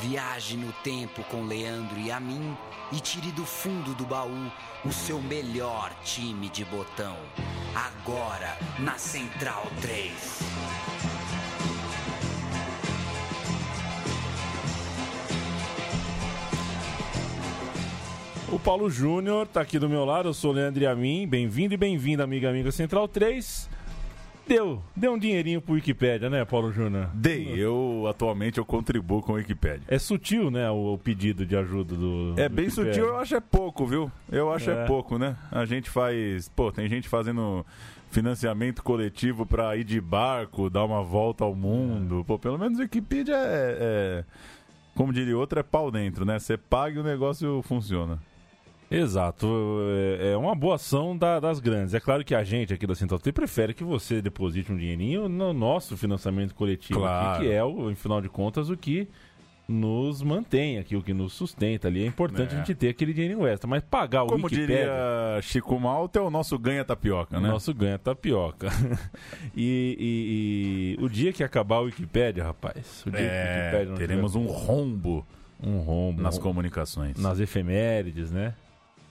Viaje no tempo com Leandro e a mim e tire do fundo do baú o seu melhor time de botão. Agora na Central 3. O Paulo Júnior tá aqui do meu lado, eu sou o Leandro e a mim. Bem-vindo e bem-vinda, amiga amiga Central 3. Deu, deu um dinheirinho pro Wikipédia, né, Paulo Júnior? Dei, eu atualmente eu contribuo com o Wikipédia. É sutil, né, o, o pedido de ajuda do. É do bem Wikipédia. sutil, eu acho é pouco, viu? Eu acho é. É. pouco, né? A gente faz. Pô, tem gente fazendo financiamento coletivo pra ir de barco, dar uma volta ao mundo. Pô, pelo menos o Wikipedia é. é- Como diria outro, é pau dentro, né? Você paga e o negócio funciona. Exato, é é uma boa ação da- das grandes. É claro que a gente aqui da Central T prefere que você deposite um dinheirinho no nosso financiamento coletivo, Claro. aqui, que é, o, em final de contas, o que nos mantém aqui, o que nos sustenta ali. É importante É. a gente ter aquele dinheirinho extra, mas pagar o Como Wikipédia... diria Chico Malta, é o nosso ganha tapioca, né? Nosso ganha tapioca. e, e- e o dia que acabar o Wikipédia, rapaz. O dia que o É, Wikipédia não teremos tiver um rombo um rombo nas comunicações. nas efemérides, né?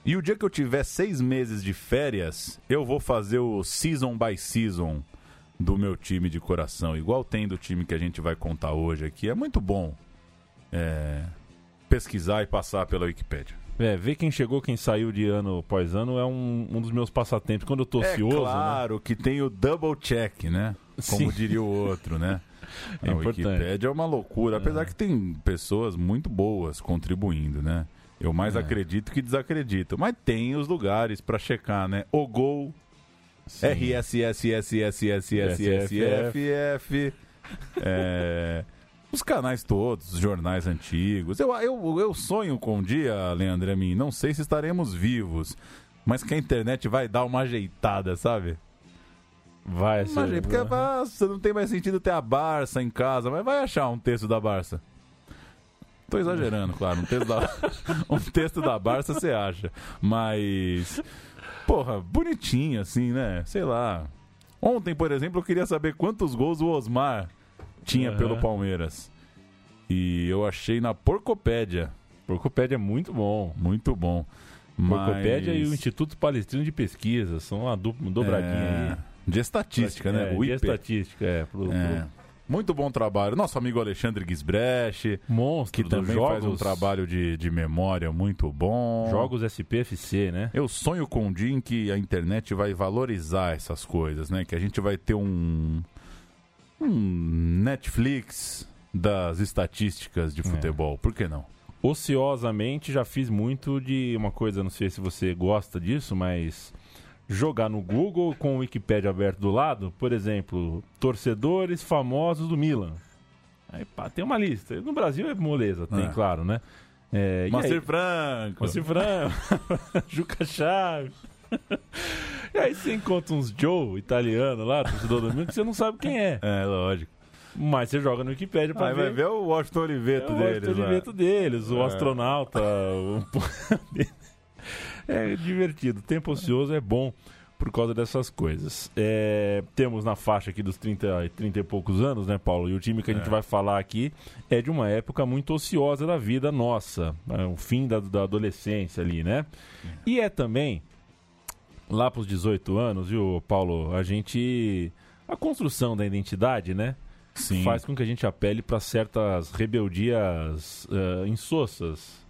E o dia que eu tiver seis meses de férias, eu vou fazer o season by season do meu time de coração, igual tem do time que a gente vai contar hoje aqui. É muito bom é, pesquisar e passar pela Wikipédia. É, ver quem chegou, quem saiu de ano após ano é um, um dos meus passatempos. Quando eu tô ocioso, é né? claro que tem o double check, né? Como Sim. diria o outro, né? É a importante. Wikipédia é uma loucura, apesar que tem pessoas muito boas contribuindo, né? Eu mais É. acredito que desacredito, mas tem os lugares pra checar, né? O Gol. RSSSSSSSFF, é, os canais todos, os jornais antigos. Eu, eu, eu sonho com um dia, Leandro a mim, não sei se estaremos vivos, mas que a internet vai dar uma ajeitada, sabe? Vai. Imagina, porque nossa, não tem mais sentido ter a Barça em casa, mas vai achar um texto da Barça. Tô exagerando, claro. Um texto da, um texto da Barça você acha. Mas. Porra, bonitinho assim, né? Sei lá. Ontem, por exemplo, eu queria saber quantos gols o Osmar tinha Aham. pelo Palmeiras. E eu achei na Porcopédia. Porcopédia é muito bom. Muito bom. Mas... Porcopédia e o Instituto Palestrino de Pesquisa são uma dobradinha É, aí. De estatística, né? É, o de IPER. estatística, é. Pro, É. pro Muito bom trabalho. Nosso amigo Alexandre Gisbrecht, monstro que também jogos, faz um trabalho de, de memória muito bom. Jogos SPFC, né? Eu sonho com um dia em que a internet vai valorizar essas coisas, né? Que a gente vai ter um, um Netflix das estatísticas de futebol. Por que não? Ociosamente já fiz muito de uma coisa, não sei se você gosta disso, mas jogar no Google com o Wikipedia aberto do lado, por exemplo, torcedores famosos do Milan. Aí pá, tem uma lista. No Brasil é moleza, tem, É. claro, né? É, aí- Franco. Moacir Franco, Juca Chaves. e aí você encontra uns Joe italiano lá, torcedor do Milan, que você não sabe quem é. É, lógico. Mas você joga no Wikipedia pra Aí ver. vai ver o Washington Oliveto É o deles. né? entretenimento deles, o É. astronauta. o- é divertido. Tempo ocioso é bom por causa dessas coisas. É, temos na faixa aqui dos 30, e 30 e poucos anos, né, Paulo? E o time que a gente É. vai falar aqui é de uma época muito ociosa da vida nossa. É, o fim da, da adolescência ali, né? E é também, lá pros 18 anos, viu, Paulo? A gente. A construção da identidade, né? Sim. faz com que a gente apele para certas rebeldias eh, insossas.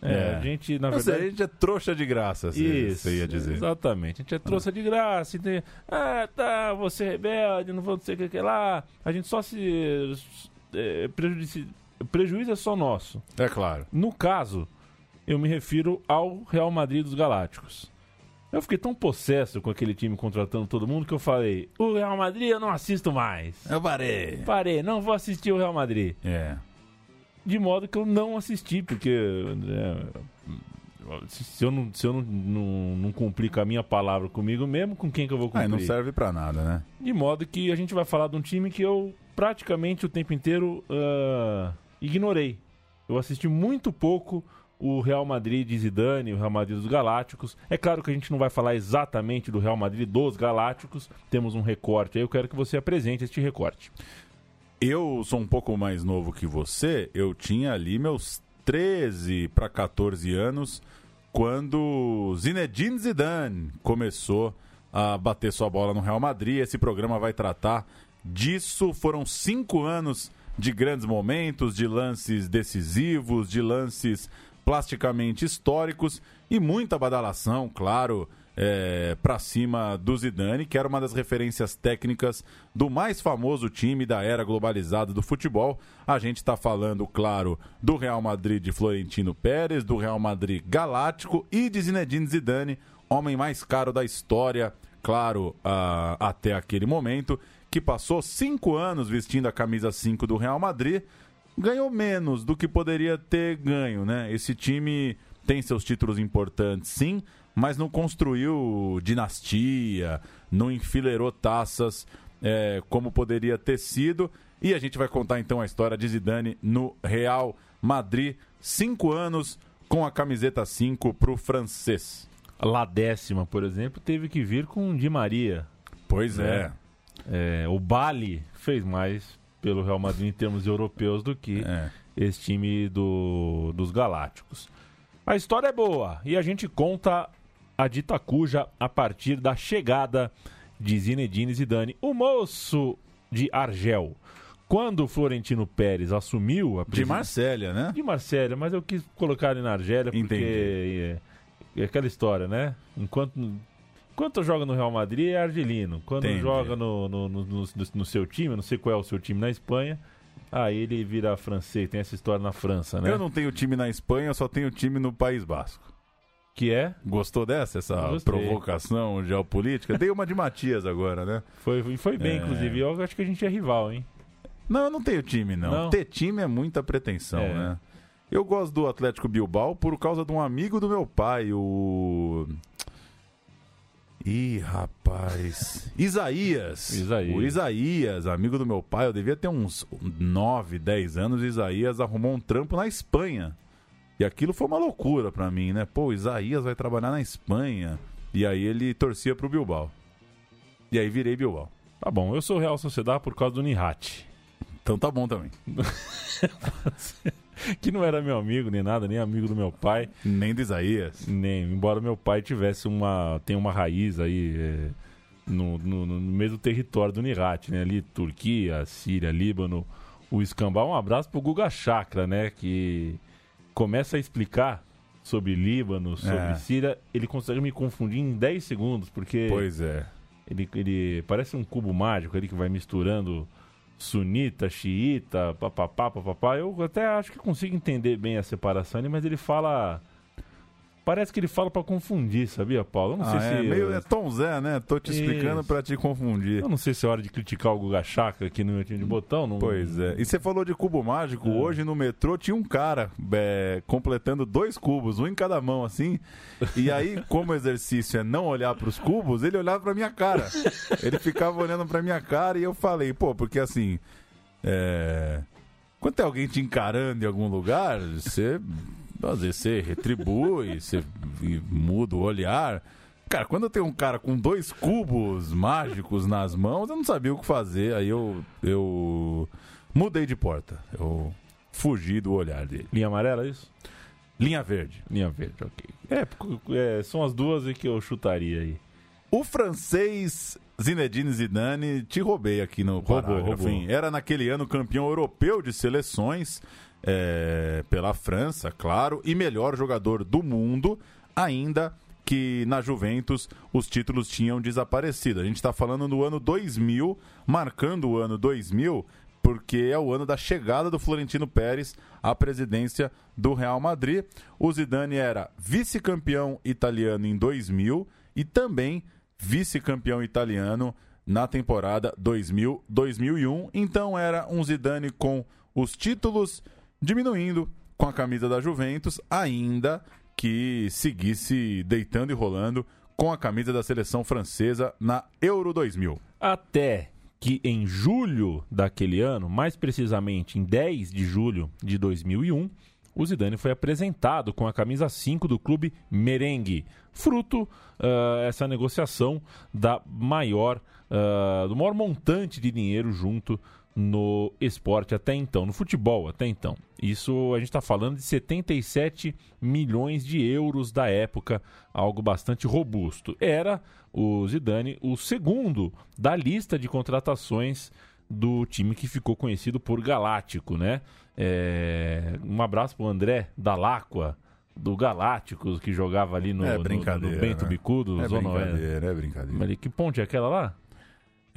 É, É. a gente, na verdade. a gente é trouxa de graça, você ia dizer. exatamente. A gente é trouxa de graça. Então, ah, tá, você é rebelde, não vou sei o que, que lá. A gente só se. É, prejuízo é só nosso. É claro. No caso, eu me refiro ao Real Madrid dos Galácticos. Eu fiquei tão possesso com aquele time contratando todo mundo que eu falei: o Real Madrid eu não assisto mais. Eu parei. Parei, não vou assistir o Real Madrid. É. De modo que eu não assisti, porque é, se eu, não, se eu não, não, não cumprir com a minha palavra comigo mesmo, com quem que eu vou cumprir? Aí não serve pra nada, né? De modo que a gente vai falar de um time que eu praticamente o tempo inteiro ah, ignorei. Eu assisti muito pouco o Real Madrid de Zidane, o Real Madrid dos Galácticos. É claro que a gente não vai falar exatamente do Real Madrid dos Galácticos, temos um recorte aí, eu quero que você apresente este recorte. Eu sou um pouco mais novo que você, eu tinha ali meus 13 para 14 anos quando Zinedine Zidane começou a bater sua bola no Real Madrid. Esse programa vai tratar disso. Foram cinco anos de grandes momentos, de lances decisivos, de lances plasticamente históricos e muita badalação, claro, é, para cima do Zidane, que era uma das referências técnicas do mais famoso time da era globalizada do futebol. A gente está falando, claro, do Real Madrid de Florentino Pérez, do Real Madrid Galáctico e de Zinedine Zidane, homem mais caro da história, claro, até aquele momento, que passou cinco anos vestindo a camisa 5 do Real Madrid, ganhou menos do que poderia ter ganho, né? Esse time tem seus títulos importantes, sim, mas não construiu dinastia, não enfileirou taças é, como poderia ter sido. E a gente vai contar então a história de Zidane no Real Madrid. Cinco anos com a camiseta 5 para o francês. La décima, por exemplo, teve que vir com Di Maria. Pois né? é. é. O Bali fez mais pelo Real Madrid em termos europeus do que é. esse time do, dos Galácticos. A história é boa e a gente conta a dita cuja a partir da chegada de Zinedine Zidane, o moço de Argel. Quando o Florentino Pérez assumiu a De Marsella, né? De Marsella, mas eu quis colocar ele na Argélia porque é, é, aquela história, né? Enquanto Enquanto joga no Real Madrid é argelino. Quando Entendi. joga no, no, no, no, no seu time, não sei qual é o seu time na Espanha, aí ele vira francês. Tem essa história na França, né? Eu não tenho time na Espanha, só tenho time no País Basco. Que é? Gostou dessa, essa provocação geopolítica? Dei uma de Matias agora, né? Foi, foi bem, é... inclusive. Eu acho que a gente é rival, hein? Não, eu não tenho time, não. não. Ter time é muita pretensão, é. né? Eu gosto do Atlético Bilbao por causa de um amigo do meu pai, o. Ih, rapaz. Isaías. Isaías. O Isaías, amigo do meu pai, eu devia ter uns 9, 10 anos. Isaías arrumou um trampo na Espanha. E aquilo foi uma loucura para mim, né? Pô, Isaías vai trabalhar na Espanha. E aí ele torcia pro Bilbao. E aí virei Bilbao. Tá bom, eu sou Real Sociedade por causa do Nihat. Então tá bom também. que não era meu amigo nem nada, nem amigo do meu pai. Nem do Isaías. Nem, embora meu pai tivesse uma. tem uma raiz aí. É, no, no, no, mesmo território do Nihat, né? Ali, Turquia, Síria, Líbano, o Escambau. Um abraço pro Guga Chakra, né? Que começa a explicar sobre Líbano, sobre é. Síria, ele consegue me confundir em 10 segundos, porque. Pois é. Ele, ele parece um cubo mágico ali que vai misturando sunita, xiita, papapá, papapá. Eu até acho que consigo entender bem a separação ali, mas ele fala Parece que ele fala para confundir, sabia, Paulo? Eu não ah, sei é, se. Meio, é Tom Zé, né? Tô te explicando para te confundir. Eu não sei se é hora de criticar o Guga Chakra aqui no meu time de botão. Não... Pois é. E você falou de cubo mágico. É. Hoje no metrô tinha um cara é, completando dois cubos, um em cada mão, assim. E aí, como o exercício é não olhar para os cubos, ele olhava para minha cara. Ele ficava olhando para minha cara e eu falei, pô, porque assim. É... Quando tem alguém te encarando em algum lugar, você às vezes você retribui, você muda o olhar. Cara, quando eu tenho um cara com dois cubos mágicos nas mãos, eu não sabia o que fazer. Aí eu, eu mudei de porta. Eu fugi do olhar dele. Linha amarela, é isso? Linha verde. Linha verde, ok. É, é, são as duas que eu chutaria aí. O francês Zinedine Zidane, te roubei aqui no roubou, roubou. Era naquele ano campeão europeu de seleções é, pela França, claro, e melhor jogador do mundo, ainda que na Juventus os títulos tinham desaparecido. A gente está falando do ano 2000, marcando o ano 2000, porque é o ano da chegada do Florentino Pérez à presidência do Real Madrid. O Zidane era vice-campeão italiano em 2000 e também vice-campeão italiano na temporada 2000-2001. Então era um Zidane com os títulos diminuindo com a camisa da Juventus, ainda que seguisse deitando e rolando com a camisa da seleção francesa na Euro 2000. Até que em julho daquele ano, mais precisamente em 10 de julho de 2001, o Zidane foi apresentado com a camisa 5 do clube Merengue, fruto uh, essa negociação da maior, uh, do maior montante de dinheiro junto no esporte até então, no futebol até então. Isso a gente está falando de 77 milhões de euros da época, algo bastante robusto. Era o Zidane o segundo da lista de contratações do time que ficou conhecido por Galáctico, né? É... Um abraço para o André Dalacqua, do Galácticos, que jogava ali no, é no, no Bento né? Bicudo, é Zona brincadeira, É brincadeira, que ponte é aquela lá?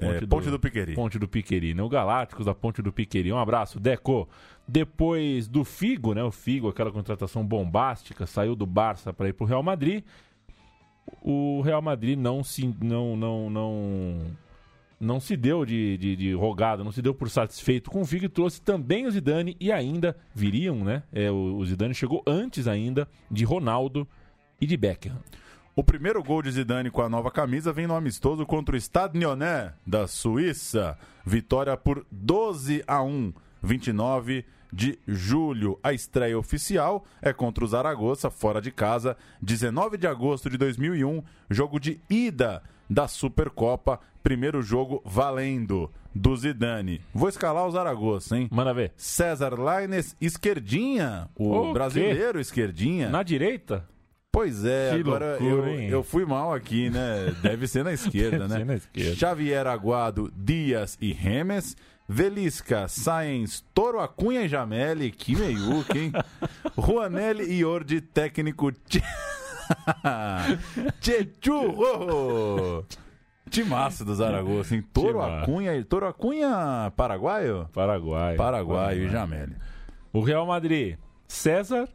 Ponte, é, do, Ponte do Piqueri. Ponte do Piqueri, né? O Galácticos da Ponte do Piqueri. Um abraço, Deco. Depois do Figo, né? O Figo, aquela contratação bombástica, saiu do Barça para ir para o Real Madrid. O Real Madrid não se não não não não se deu de, de, de rogada, não se deu por satisfeito com o Figo e trouxe também o Zidane e ainda viriam, né? É, o, o Zidane chegou antes ainda de Ronaldo e de Beckham. O primeiro gol de Zidane com a nova camisa vem no amistoso contra o Stade Lyonnais da Suíça. Vitória por 12 a 1, 29 de julho. A estreia oficial é contra o Zaragoza, fora de casa, 19 de agosto de 2001, jogo de ida da Supercopa, primeiro jogo valendo do Zidane. Vou escalar o Zaragoza, hein? Manda ver. César Laines, esquerdinha, o, o brasileiro quê? esquerdinha. Na direita? Pois é, que agora loucura, eu, eu fui mal aqui, né? Deve ser na esquerda, né? Na esquerda. Xavier Aguado, Dias e Remes. Velisca, Sainz, Toro Acunha e Jameli. Que meiuca, hein? Juanelli e Ordi, técnico. Tchechurro! Timaço do Zaragoza, hein? Toro Acunha. Toro Acunha, paraguaio? Paraguaio. Paraguaio e Jameli. O Real Madrid, César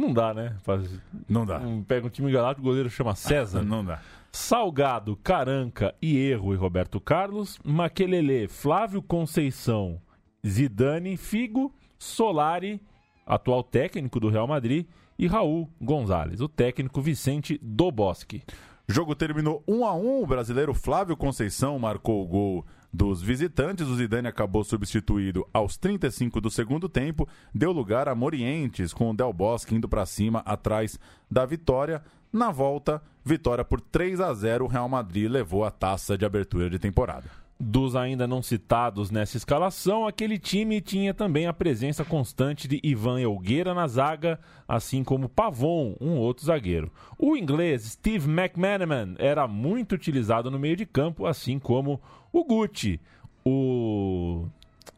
não dá, né? Faz... Não dá. Pega um time galáctico, o goleiro chama César. não dá. Salgado, Caranca e Erro e Roberto Carlos. Maquelele, Flávio Conceição, Zidane, Figo, Solari, atual técnico do Real Madrid, e Raul Gonzalez, o técnico Vicente do Bosque. O jogo terminou 1 a 1 O brasileiro Flávio Conceição marcou o gol dos visitantes. O Zidane acabou substituído aos 35 do segundo tempo, deu lugar a Morientes, com o Del Bosque indo para cima atrás da vitória. Na volta, vitória por 3 a 0, o Real Madrid levou a taça de abertura de temporada. Dos ainda não citados nessa escalação, aquele time tinha também a presença constante de Ivan Elgueira na zaga, assim como Pavon, um outro zagueiro. O inglês Steve McManaman era muito utilizado no meio de campo, assim como o Gucci, o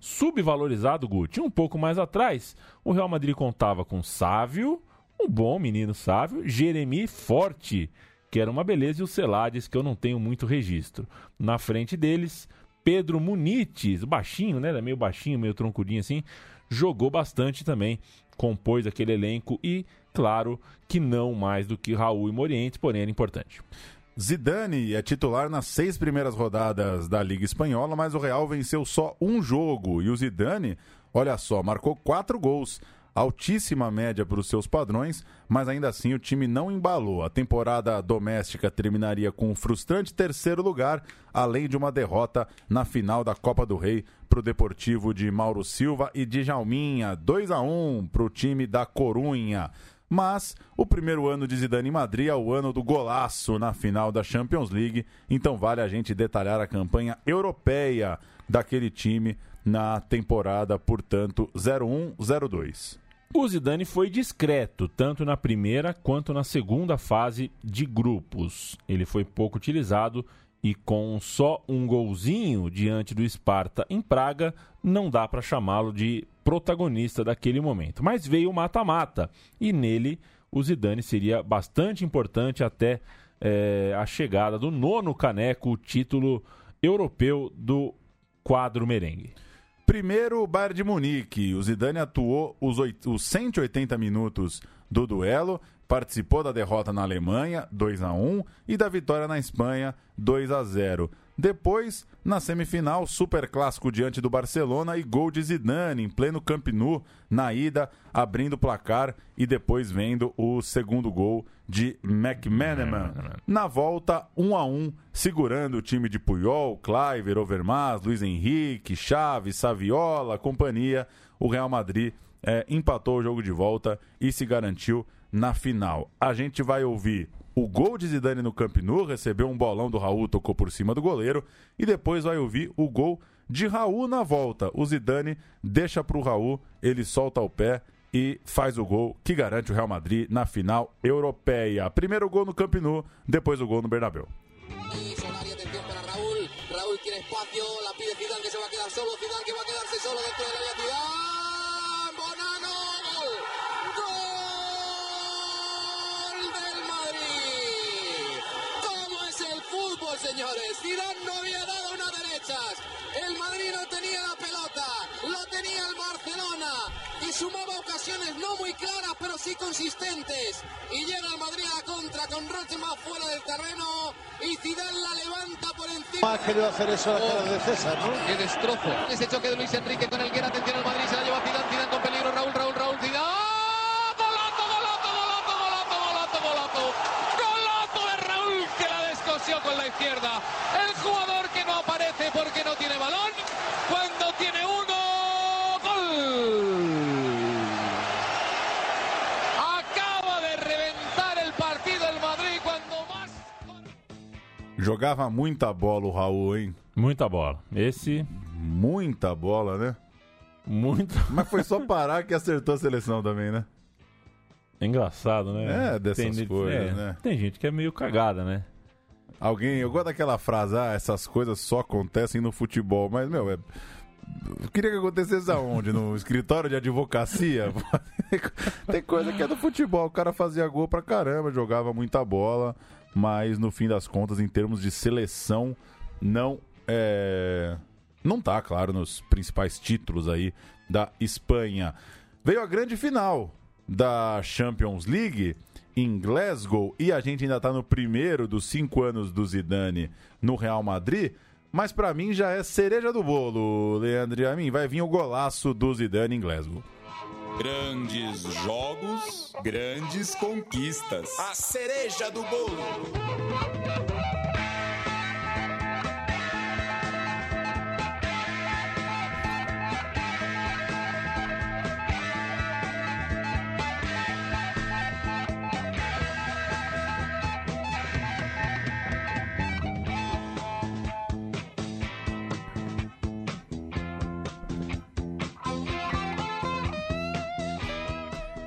subvalorizado Gucci. Um pouco mais atrás, o Real Madrid contava com Sávio, um bom menino Sávio, Jeremy Forte, que era uma beleza, e o Celades, que eu não tenho muito registro. Na frente deles, Pedro Munites, baixinho, né? Meio baixinho, meio troncudinho assim, jogou bastante também, compôs aquele elenco e, claro, que não mais do que Raul e Morientes, porém era importante. Zidane é titular nas seis primeiras rodadas da Liga Espanhola, mas o Real venceu só um jogo e o Zidane, olha só, marcou quatro gols altíssima média para os seus padrões, mas ainda assim o time não embalou. A temporada doméstica terminaria com um frustrante terceiro lugar, além de uma derrota na final da Copa do Rei para o Deportivo de Mauro Silva e de Jalminha, 2 a 1 para o time da Corunha. Mas o primeiro ano de Zidane em Madrid é o ano do golaço na final da Champions League, então vale a gente detalhar a campanha europeia daquele time na temporada, portanto, 01-02. O Zidane foi discreto, tanto na primeira quanto na segunda fase de grupos. Ele foi pouco utilizado e com só um golzinho diante do Sparta em Praga, não dá para chamá-lo de protagonista daquele momento. Mas veio o mata-mata e nele o Zidane seria bastante importante até é, a chegada do nono caneco, o título europeu do quadro merengue. Primeiro, o Bayern de Munique. O Zidane atuou os, 8, os 180 minutos do duelo, participou da derrota na Alemanha, 2 a 1 e da vitória na Espanha, 2 a 0. Depois, na semifinal, super clássico diante do Barcelona e gol de Zidane em pleno Camp Nou na ida, abrindo o placar e depois vendo o segundo gol de McManaman. Na volta, 1 a 1, segurando o time de Puyol, Cliver, Overmars, Luiz Henrique, Chaves, Saviola, companhia, o Real Madrid é, empatou o jogo de volta e se garantiu na final. A gente vai ouvir o gol de Zidane no Camp Nou, recebeu um bolão do Raul, tocou por cima do goleiro, e depois vai ouvir o gol de Raul na volta. O Zidane deixa para o Raul, ele solta o pé e faz o gol que garante o Real Madrid na final europeia. Primeiro gol no Camp Nou, depois o gol no Bernabéu. Raúl quiere espacio, la pide Zidane que se va a quedar solo, Zidane que va a quedarse solo dentro del área fútbol, señores? Zidane no había dado una derechas, el Madrid no tenía la pelota, lo tenía el Barcelona y sumaba ocasiones no muy claras, pero sí consistentes. Y llega el Madrid a la contra con más fuera del terreno y Zidane la levanta por encima. Ha querido hacer eso a la de César, ¿no? Qué destrozo. Ese choque de Luis Enrique con el Guerra. Atención al Madrid. Se la lleva Zidane. Zidane izquierda! El jugador que no aparece porque no tiene balón. Cuando tiene uno, ¡gol! Acaba de reventar el partido el Madrid cuando más... Jogava muita bola o Raul, hein? Muita bola. Esse, Muita bola, né? muito. Mas foi só parar que acertou a seleção também, né? É engraçado, né? É, dessas Tem- coisas, é, né? Tem gente que é meio cagada, né? Alguém, eu gosto daquela frase, ah, essas coisas só acontecem no futebol, mas, meu, é... Eu queria que acontecesse aonde? No escritório de advocacia? Tem coisa que é do futebol. O cara fazia gol pra caramba, jogava muita bola, mas no fim das contas, em termos de seleção, não é... não tá, claro, nos principais títulos aí da Espanha. Veio a grande final da Champions League em Glasgow e a gente ainda tá no primeiro dos cinco anos do Zidane no Real Madrid. Mas pra mim já é cereja do bolo, Leandro. A mim vai vir o golaço do Zidane em Glasgow. Grandes jogos, grandes conquistas. A cereja do bolo.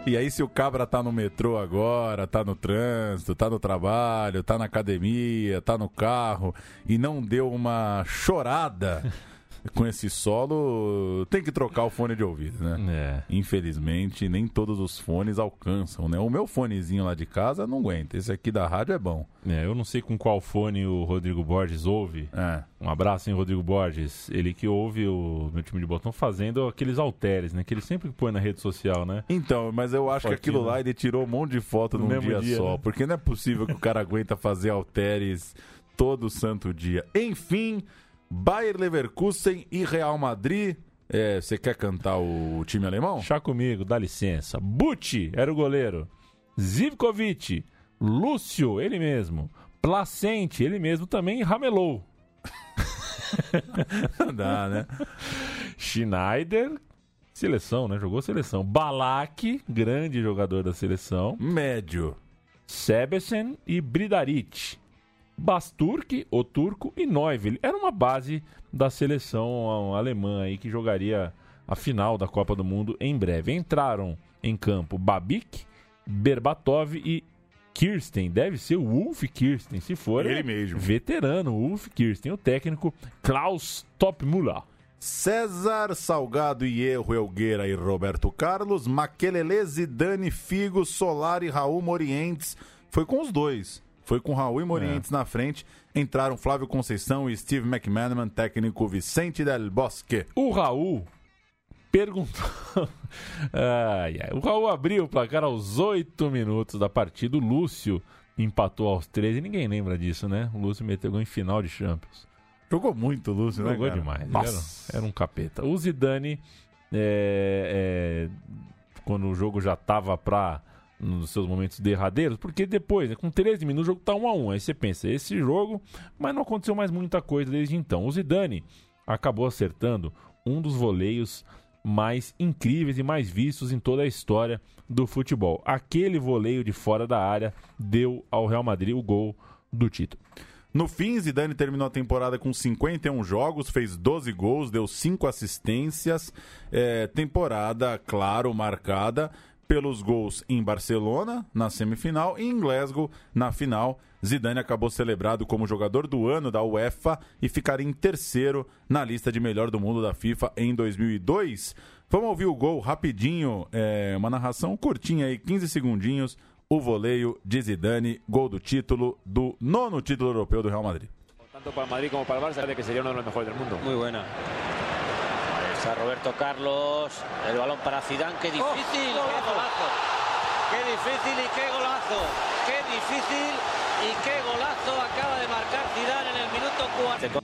E aí, se o cabra tá no metrô agora, tá no trânsito, tá no trabalho, tá na academia, tá no carro e não deu uma chorada com esse solo, tem que trocar o fone de ouvido, né? É. Infelizmente, nem todos os fones alcançam, né? O meu fonezinho lá de casa não aguenta. Esse aqui da rádio é bom. É, eu não sei com qual fone o Rodrigo Borges ouve. É. Um abraço, hein, Rodrigo Borges. Ele que ouve o meu time de botão fazendo aqueles halteres, né? Que ele sempre põe na rede social, né? Então, mas eu acho que Fotinho, aquilo lá né? ele tirou um monte de foto No num mesmo dia, dia, só. né? Porque não é possível que o cara aguenta fazer halteres todo santo dia. Enfim, Bayer Leverkusen e Real Madrid. É, Você quer cantar o time alemão? Chá comigo, dá licença. Bucci era o goleiro. Zivkovic, Lúcio, ele mesmo. Placente, ele mesmo também ramelou. Não dá, né? Schneider, seleção, né? Jogou seleção. Balak, grande jogador da seleção. Médio. Sebesen e Bridaric. Basturk, o turco e Neuville. Era uma base da seleção alemã aí que jogaria a final da Copa do Mundo em breve. Entraram em campo Babik, Berbatov e Kirsten. Deve ser o Wolf Kirsten, se for Ele é mesmo. veterano, o Wolf Kirsten. O técnico Klaus Topmüller. César Salgado e Erro Elgueira e Roberto Carlos, Maquelele, Zidane, Figo, Solari, Raul Morientes. Foi com os dois. Foi com Raul e Morientes na frente. Entraram Flávio Conceição e Steve McManaman, técnico Vicente Del Bosque. O Raul perguntou. ai, ai. O Raul abriu o placar aos 8 minutos da partida. O Lúcio empatou aos 13. Ninguém lembra disso, né? O Lúcio meteu gol em final de Champions. Jogou muito, Lúcio, né? Jogou demais. Nossa. Era, era um capeta. O Zidane, é, é, quando o jogo já estava para nos seus momentos derradeiros, porque depois, né, com 13 minutos, o jogo tá 1 a 1 Aí você pensa, esse jogo, mas não aconteceu mais muita coisa desde então. O Zidane acabou acertando um dos voleios mais incríveis e mais vistos em toda a história do futebol. Aquele voleio de fora da área deu ao Real Madrid o gol do título. No fim, Zidane terminou a temporada com 51 jogos, fez 12 gols, deu 5 assistências. É, temporada, claro, marcada pelos gols em Barcelona, na semifinal, e em Glasgow, na final. Zidane acabou celebrado como jogador do ano da UEFA e ficaria em terceiro na lista de melhor do mundo da FIFA em 2002. Vamos ouvir o gol rapidinho, é, uma narração curtinha aí, 15 segundinhos o voleio de Zidane, gol do título, do nono título europeu do Real Madrid. Tanto para Madrid como para Barça, que sería uno de los mejores del mundo. Muy buena. Está Roberto Carlos, el balón para Zidane, qué difícil, Oh, qué golazo. Qué difícil y qué golazo. Qué difícil y qué golazo acaba de marcar Zidane en el minuto 4.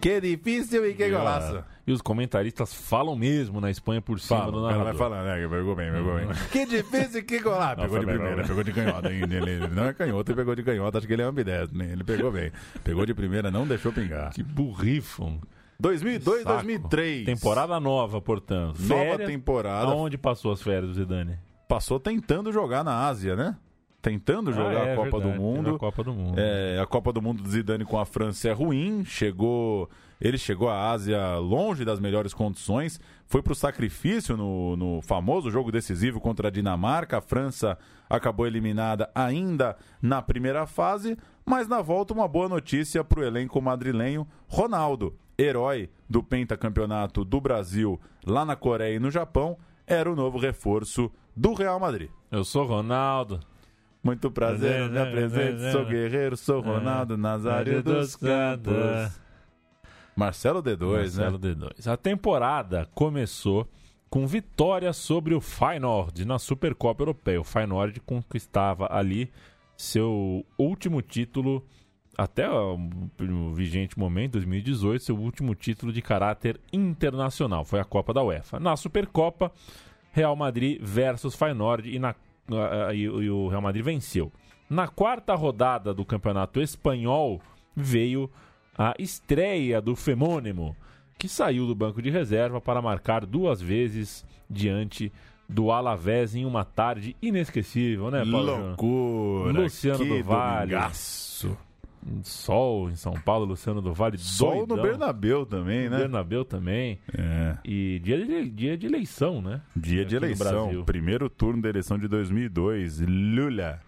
Que difícil e que golaço. E os comentaristas falam mesmo na Espanha por cima Fala, do o cara vai narrador. falando, né? Pegou bem, pegou bem. Que difícil e que golaço. Pegou de primeira, fala. pegou de canhota ainda. Ele, ele não é canhoto, ele pegou de canhota. Acho que ele é ambidestro, né? Ele pegou bem. Pegou de primeira, não deixou pingar. Que burrifam. 2002, Saco. 2003. Temporada nova, portanto. Nova Férias. temporada. Aonde passou as férias do Zidane? Passou tentando jogar na Ásia, né? Tentando jogar Ah, é a Copa verdade, do Mundo. a Copa do Mundo. É, a Copa do Mundo do Zidane com a França é ruim. Chegou, ele chegou à Ásia longe das melhores condições. Foi para o sacrifício no, no famoso jogo decisivo contra a Dinamarca. A França acabou eliminada ainda na primeira fase. Mas na volta, uma boa notícia para o elenco madrilenho: Ronaldo, herói do pentacampeonato do Brasil lá na Coreia e no Japão, era o novo reforço do Real Madrid. Eu sou Ronaldo. Muito prazer, me apresento, sou guerreiro, sou Ronaldo Nazário dos Campos. Marcelo D2, Marcelo né? D2. A temporada começou com vitória sobre o Feyenoord na Supercopa Europeia. O Feyenoord conquistava ali seu último título até o vigente momento, 2018, seu último título de caráter internacional. Foi a Copa da UEFA. Na Supercopa, Real Madrid versus Feyenoord e, na, ah, e- e o Real Madrid venceu. Na quarta rodada do Campeonato Espanhol veio a estreia do Femônimo, que saiu do banco de reserva para marcar duas vezes diante do Alavés em uma tarde inesquecível, né, Paulo? Loucura. Luciano que do Vale. domingaço. Sol em São Paulo, Luciano do Vale, Sol no doidão. Bernabéu também, né? Bernabéu também. É. E dia de, dia de eleição, né? Dia de Aqui no eleição. Primeiro turno da eleição de 2002. Lula.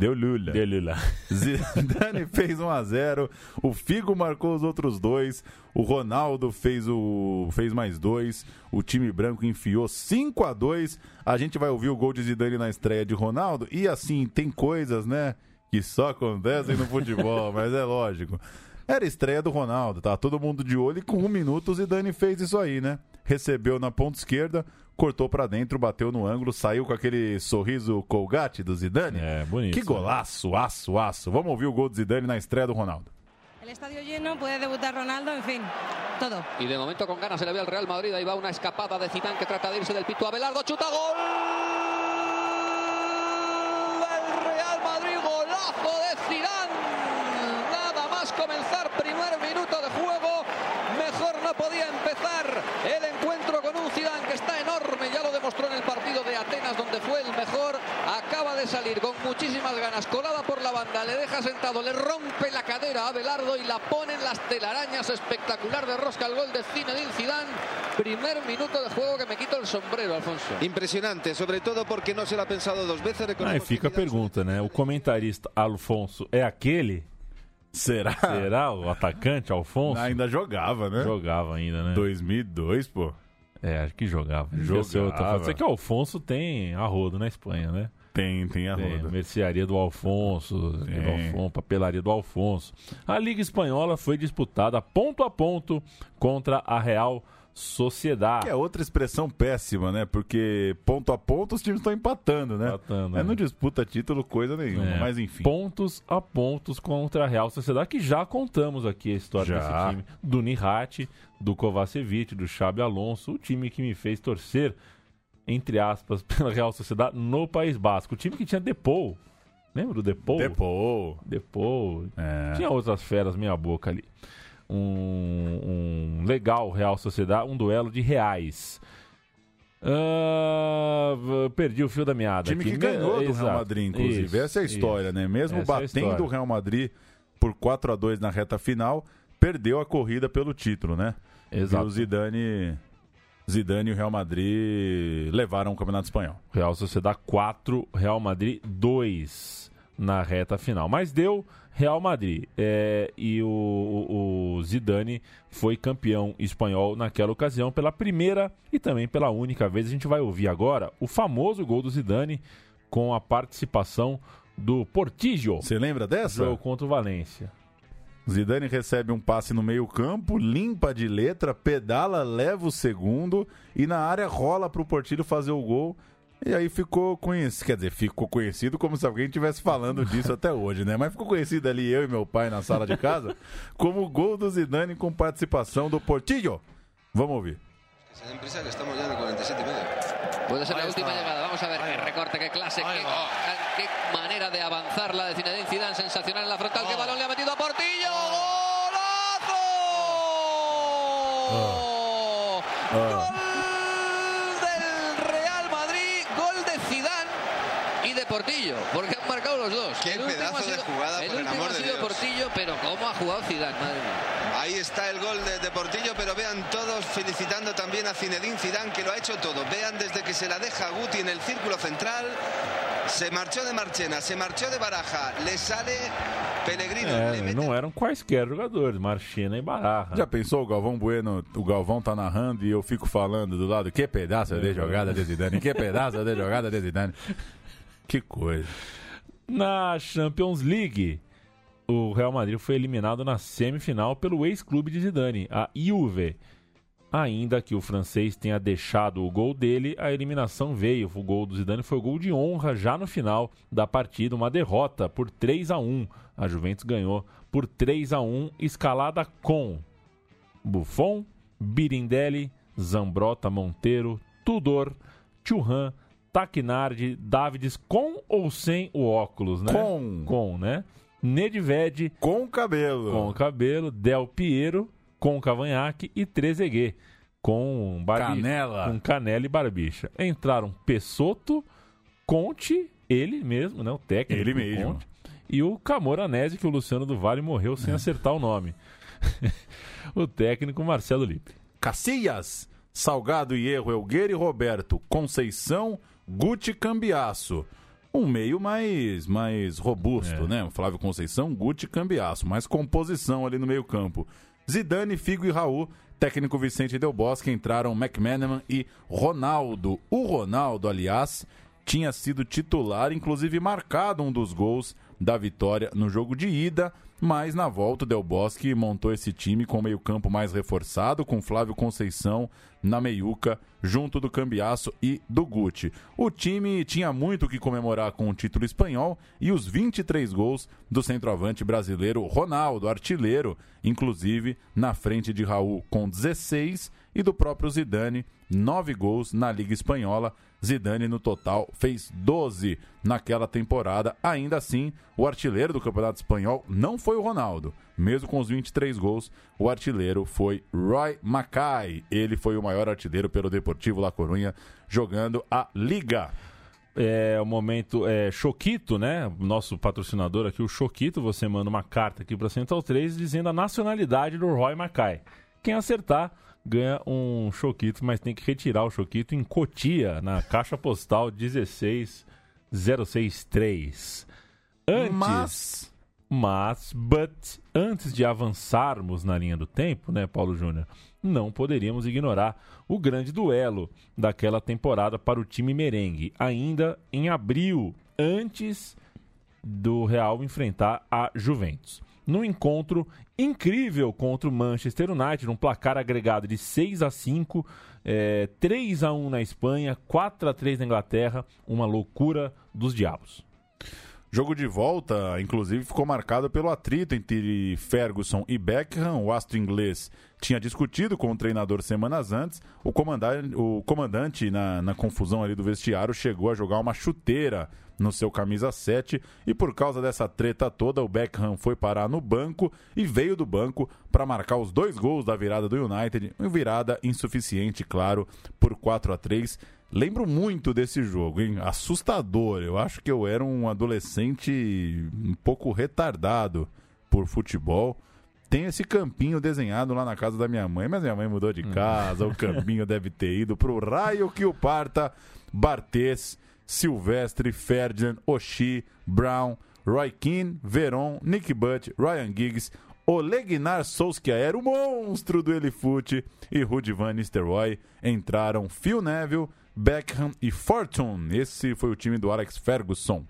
Deu Lula. Dele lá. Zidane fez 1 a 0 o Figo marcou os outros dois, o Ronaldo fez o fez mais dois, o time branco enfiou 5 a 2 A gente vai ouvir o gol de Zidane na estreia de Ronaldo e assim, tem coisas, né, que só acontecem no futebol, mas é lógico. Era a estreia do Ronaldo, tá todo mundo de olho e com um minuto o Zidane fez isso aí, né? Recebeu na ponta esquerda, cortou pra dentro, bateu no ângulo, saiu com aquele sorriso colgate do Zidane. É, bonito. Que golaço, aço, aço. Vamos ouvir o gol do Zidane na estreia do Ronaldo. El estadio lleno, puede debutar Ronaldo, en fin, todo. Y de momento con ganas se le ve al Real Madrid. Ahí va una escapada de Zidane que trata de irse del pito a Belardo. Chuta gol. Madrid, golazo de Zidane. Nada más comenzar primer minuto de juego. Mejor no podía empezar el encuentro con un Zidane que está enorme. Ya lo demostró en el partido de Atenas donde fue el mejor. Acaba de salir con muchísimas ganas, colada por la banda, le deja sentado, le rompe la cadera a Belardo y la pone en las telarañas. Espectacular de rosca el gol de Zinedine Zidane. Primer minuto de juego que me quito el sombrero, Alfonso. Impressionante, sobretudo porque não será pensado duas vezes. Aí fica a pergunta, né? O comentarista Alfonso é aquele? Será? Será o atacante Alfonso? Ainda jogava, né? Jogava ainda, né? 2002, pô. É, acho que jogava. Jogava. Sei que o Alfonso tem arrodo na Espanha, né? Tem, tem a Tem, roda. mercearia do Alfonso, do Tem. Alfonso, papelaria do Alfonso. A Liga Espanhola foi disputada ponto a ponto contra a Real Sociedade. Que é outra expressão péssima, né? Porque ponto a ponto os times estão empatando, né? Empatando, É, é. não disputa título coisa nenhuma, É, mas enfim. Pontos a pontos contra a Real Sociedade, que já contamos aqui a história Já. desse time. Do Nihati, do Kovacevic, do Xabi Alonso, o time que me fez torcer, entre aspas, pela Real Sociedade no País Basco. O time que tinha Depou. Lembra do Depou? Depou. Depou. É. Tinha outras feras meia boca ali. Um, um legal Real Sociedade, um duelo de reais. Uh, perdi o fio da meada. Time aqui. que ganhou do Exato. Real Madrid, inclusive. Isso, Essa é a história, isso. né? Mesmo Essa é batendo história. o Real Madrid por 4 a 2 na reta final, perdeu a corrida pelo título, né? Exato. E o Zidane, Zidane e o Real Madrid levaram o Campeonato Espanhol. Real Sociedade 4, Real Madrid 2 na reta final. Mas deu Real Madrid. É, e o, o- o Zidane foi campeão espanhol naquela ocasião pela primeira e também pela única vez. A gente vai ouvir agora o famoso gol do Zidane com a participação do Portillo. Você lembra dessa? Jogo contra o Valência. Zidane recebe um passe no meio-campo, limpa de letra, pedala, leva o segundo e na área rola pro Portilho fazer o gol. E aí ficou conhecido, quer dizer, ficou conhecido como se alguém estivesse falando disso até hoje, né? Mas ficou conhecido ali eu e meu pai na sala de casa como o gol do Zidane com participação do Portillo. Vamos ouvir. Estamos en el 47 y medio. Puede ser la última llegada. Vamos a ver qué recorte, qué clase, qué, qué manera de avanzar la de Zinedine Zidane. Sensacional en la frontal. ¿Qué balón le ha metido Portillo. Porque han marcado los dos. Qué el último pedazo ha de sido, jugada, el por el amor ha de sido Dios. Portillo, pero cómo ha jugado Zidane, madre mía. Ahí está el gol de, de Portillo, pero vean todos felicitando también a Zinedine Zidane que lo ha hecho todo. Vean desde que se la deja a Guti en el círculo central, se marchó de Marchena, se marchó de Baraja, le sale Pellegrino, le É, mete não eram quaisquer jogadores, Marchena e Barra. Já pensou o Galvão Bueno, o Galvão tá narrando e eu fico falando do lado, que pedaço de jogada de Zidane, que pedaço de jogada de Zidane. Que coisa. Na Champions League, o Real Madrid foi eliminado na semifinal pelo ex-clube de Zidane, a Juve. Ainda que o francês tenha deixado o gol dele, a eliminação veio. O gol do Zidane foi o gol de honra já no final da partida, uma derrota por 3 a 1. A Juventus ganhou por 3 a 1, escalada com Buffon, Birindelli, Zambrota, Monteiro, Tudor, Churran, Taquinardi, Davids com ou sem o óculos, né? Com. Com, né? Nedved Com cabelo. com cabelo, Del Piero com cavanhaque e Trezeguet com barbi... Canela. com canela e barbicha. Entraram Pessoto, Conte, ele mesmo, né, o técnico Ele mesmo. Conte, e o Camoranese que o Luciano do Vale morreu É. sem acertar o nome. o técnico Marcelo Lippe. Cacilhas, Salgado e Erro, Elgueira e Roberto, Conceição, Guti Cambiaço. Um meio mais, mais robusto, É. né? O Flávio Conceição, Guti Cambiaço. Mais composição ali no meio campo. Zidane, Figo e Raul. Técnico Vicente Del Bosque entraram McManaman e Ronaldo. O Ronaldo, aliás, tinha sido titular, inclusive marcado um dos gols da vitória no jogo de ida, mas na volta o Del Bosque montou esse time com o meio-campo mais reforçado, com Flávio Conceição na meiuca, junto do Cambiaço e do Guti. O time tinha muito o que comemorar com o título espanhol e os 23 gols do centroavante brasileiro Ronaldo, artilheiro, inclusive na frente de Raul com 16 e do próprio Zidane, 9 gols na Liga Espanhola. Zidane, no total, fez 12 naquela temporada. Ainda assim, o artilheiro do Campeonato Espanhol não foi o Ronaldo. Mesmo com os 23 gols, o artilheiro foi Roy Mackay. Ele foi o maior artilheiro pelo Deportivo La Coruña, jogando a Liga. É o momento é, Choquito, né? Nosso patrocinador aqui, o Choquito. Você manda uma carta aqui para Central 3 dizendo a nacionalidade do Roy Mackay. Quem acertar ganha um Choquito, mas tem que retirar o Choquito em Cotia, na caixa postal 16063. Antes, Mas mas, but, antes de avançarmos na linha do tempo, né, Paulo Júnior, não poderíamos ignorar o grande duelo daquela temporada para o time merengue, ainda em abril, antes do Real enfrentar a Juventus. Num encontro incrível contra o Manchester United, um placar agregado de 6 a 5, é, 3 a 1 na Espanha, 4 a 3 na Inglaterra, uma loucura dos diabos. Jogo de volta, inclusive, ficou marcado pelo atrito entre Ferguson e Beckham. O astro inglês tinha discutido com o treinador semanas antes. O comandante, o comandante na, na confusão ali do vestiário, chegou a jogar uma chuteira no seu camisa 7 e por causa dessa treta toda, o Beckham foi parar no banco e veio do banco para marcar os dois gols da virada do United. Uma virada insuficiente, claro, por 4 a 3 Lembro muito desse jogo, hein? Assustador. Eu acho que eu era um adolescente um pouco retardado por futebol. Tem esse campinho desenhado lá na casa da minha mãe, mas minha mãe mudou de casa, o campinho deve ter ido pro raio que o parta. Bartes, Silvestre, Ferdinand, Oshie, Brown, Roy Keane, Veron, Nick Butt, Ryan Giggs, Olegnar Solskjaer, o monstro do Elifute, e Rudy Van Nistelrooy entraram Phil Neville, Beckham e Fortune. Esse foi o time do Alex Ferguson.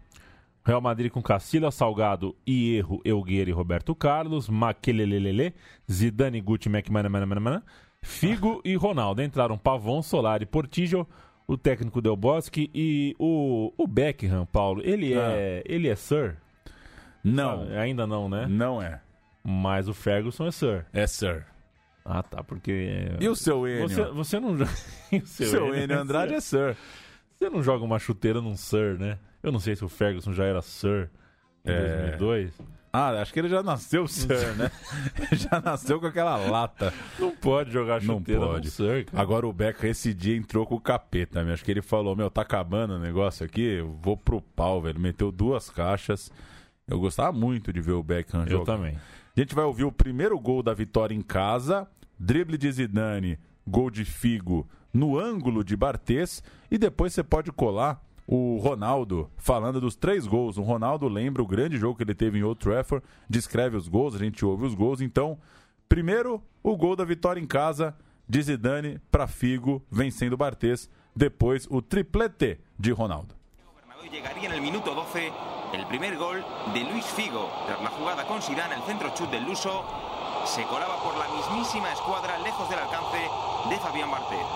Real Madrid com Cacilha, Salgado, Hierro, Elgueira e Roberto Carlos, Maquelelelele, Zidane, Gucci, McManaman, Figo e Ronaldo. Entraram Pavon, Solari, Portillo, o técnico Del Bosque e o, o Beckham, Paulo. Ele Ah. é ele é Sir? Não, Ah, ainda não, né? não é. Mas o Ferguson é Sir. É Sir. Ah, tá, porque... E o seu Enio? Você, você não... joga- o seu, seu Enio Enio Andrade é Sir. Você não joga uma chuteira num Sir, né? Eu não sei se o Ferguson já era Sir em É. 2002. Ah, acho que ele já nasceu Sir, né? já nasceu com aquela lata. Não pode jogar Não chuteira pode. num Sir, cara. Agora o Beckham esse dia entrou com o capeta, meu. Acho que ele falou, meu, tá acabando o negócio aqui, eu vou pro pau, velho. Meteu duas caixas. Eu gostava muito de ver o Beckham Eu jogar. também. A gente vai ouvir o primeiro gol da vitória em casa, drible de Zidane, gol de Figo no ângulo de Bartes e depois você pode colar o Ronaldo falando dos três gols. O Ronaldo lembra o grande jogo que ele teve em Old Trafford, descreve os gols, a gente ouve os gols. Então, primeiro o gol da vitória em casa de Zidane para Figo, vencendo Bartes. Depois o triplete de Ronaldo. Bernabéu llegaría en el minuto 12 el primer gol de Luis Figo. Tras la jugada con Zidane, el centro chut del luso se colaba por la mismísima escuadra lejos del alcance de Fabián Barthez.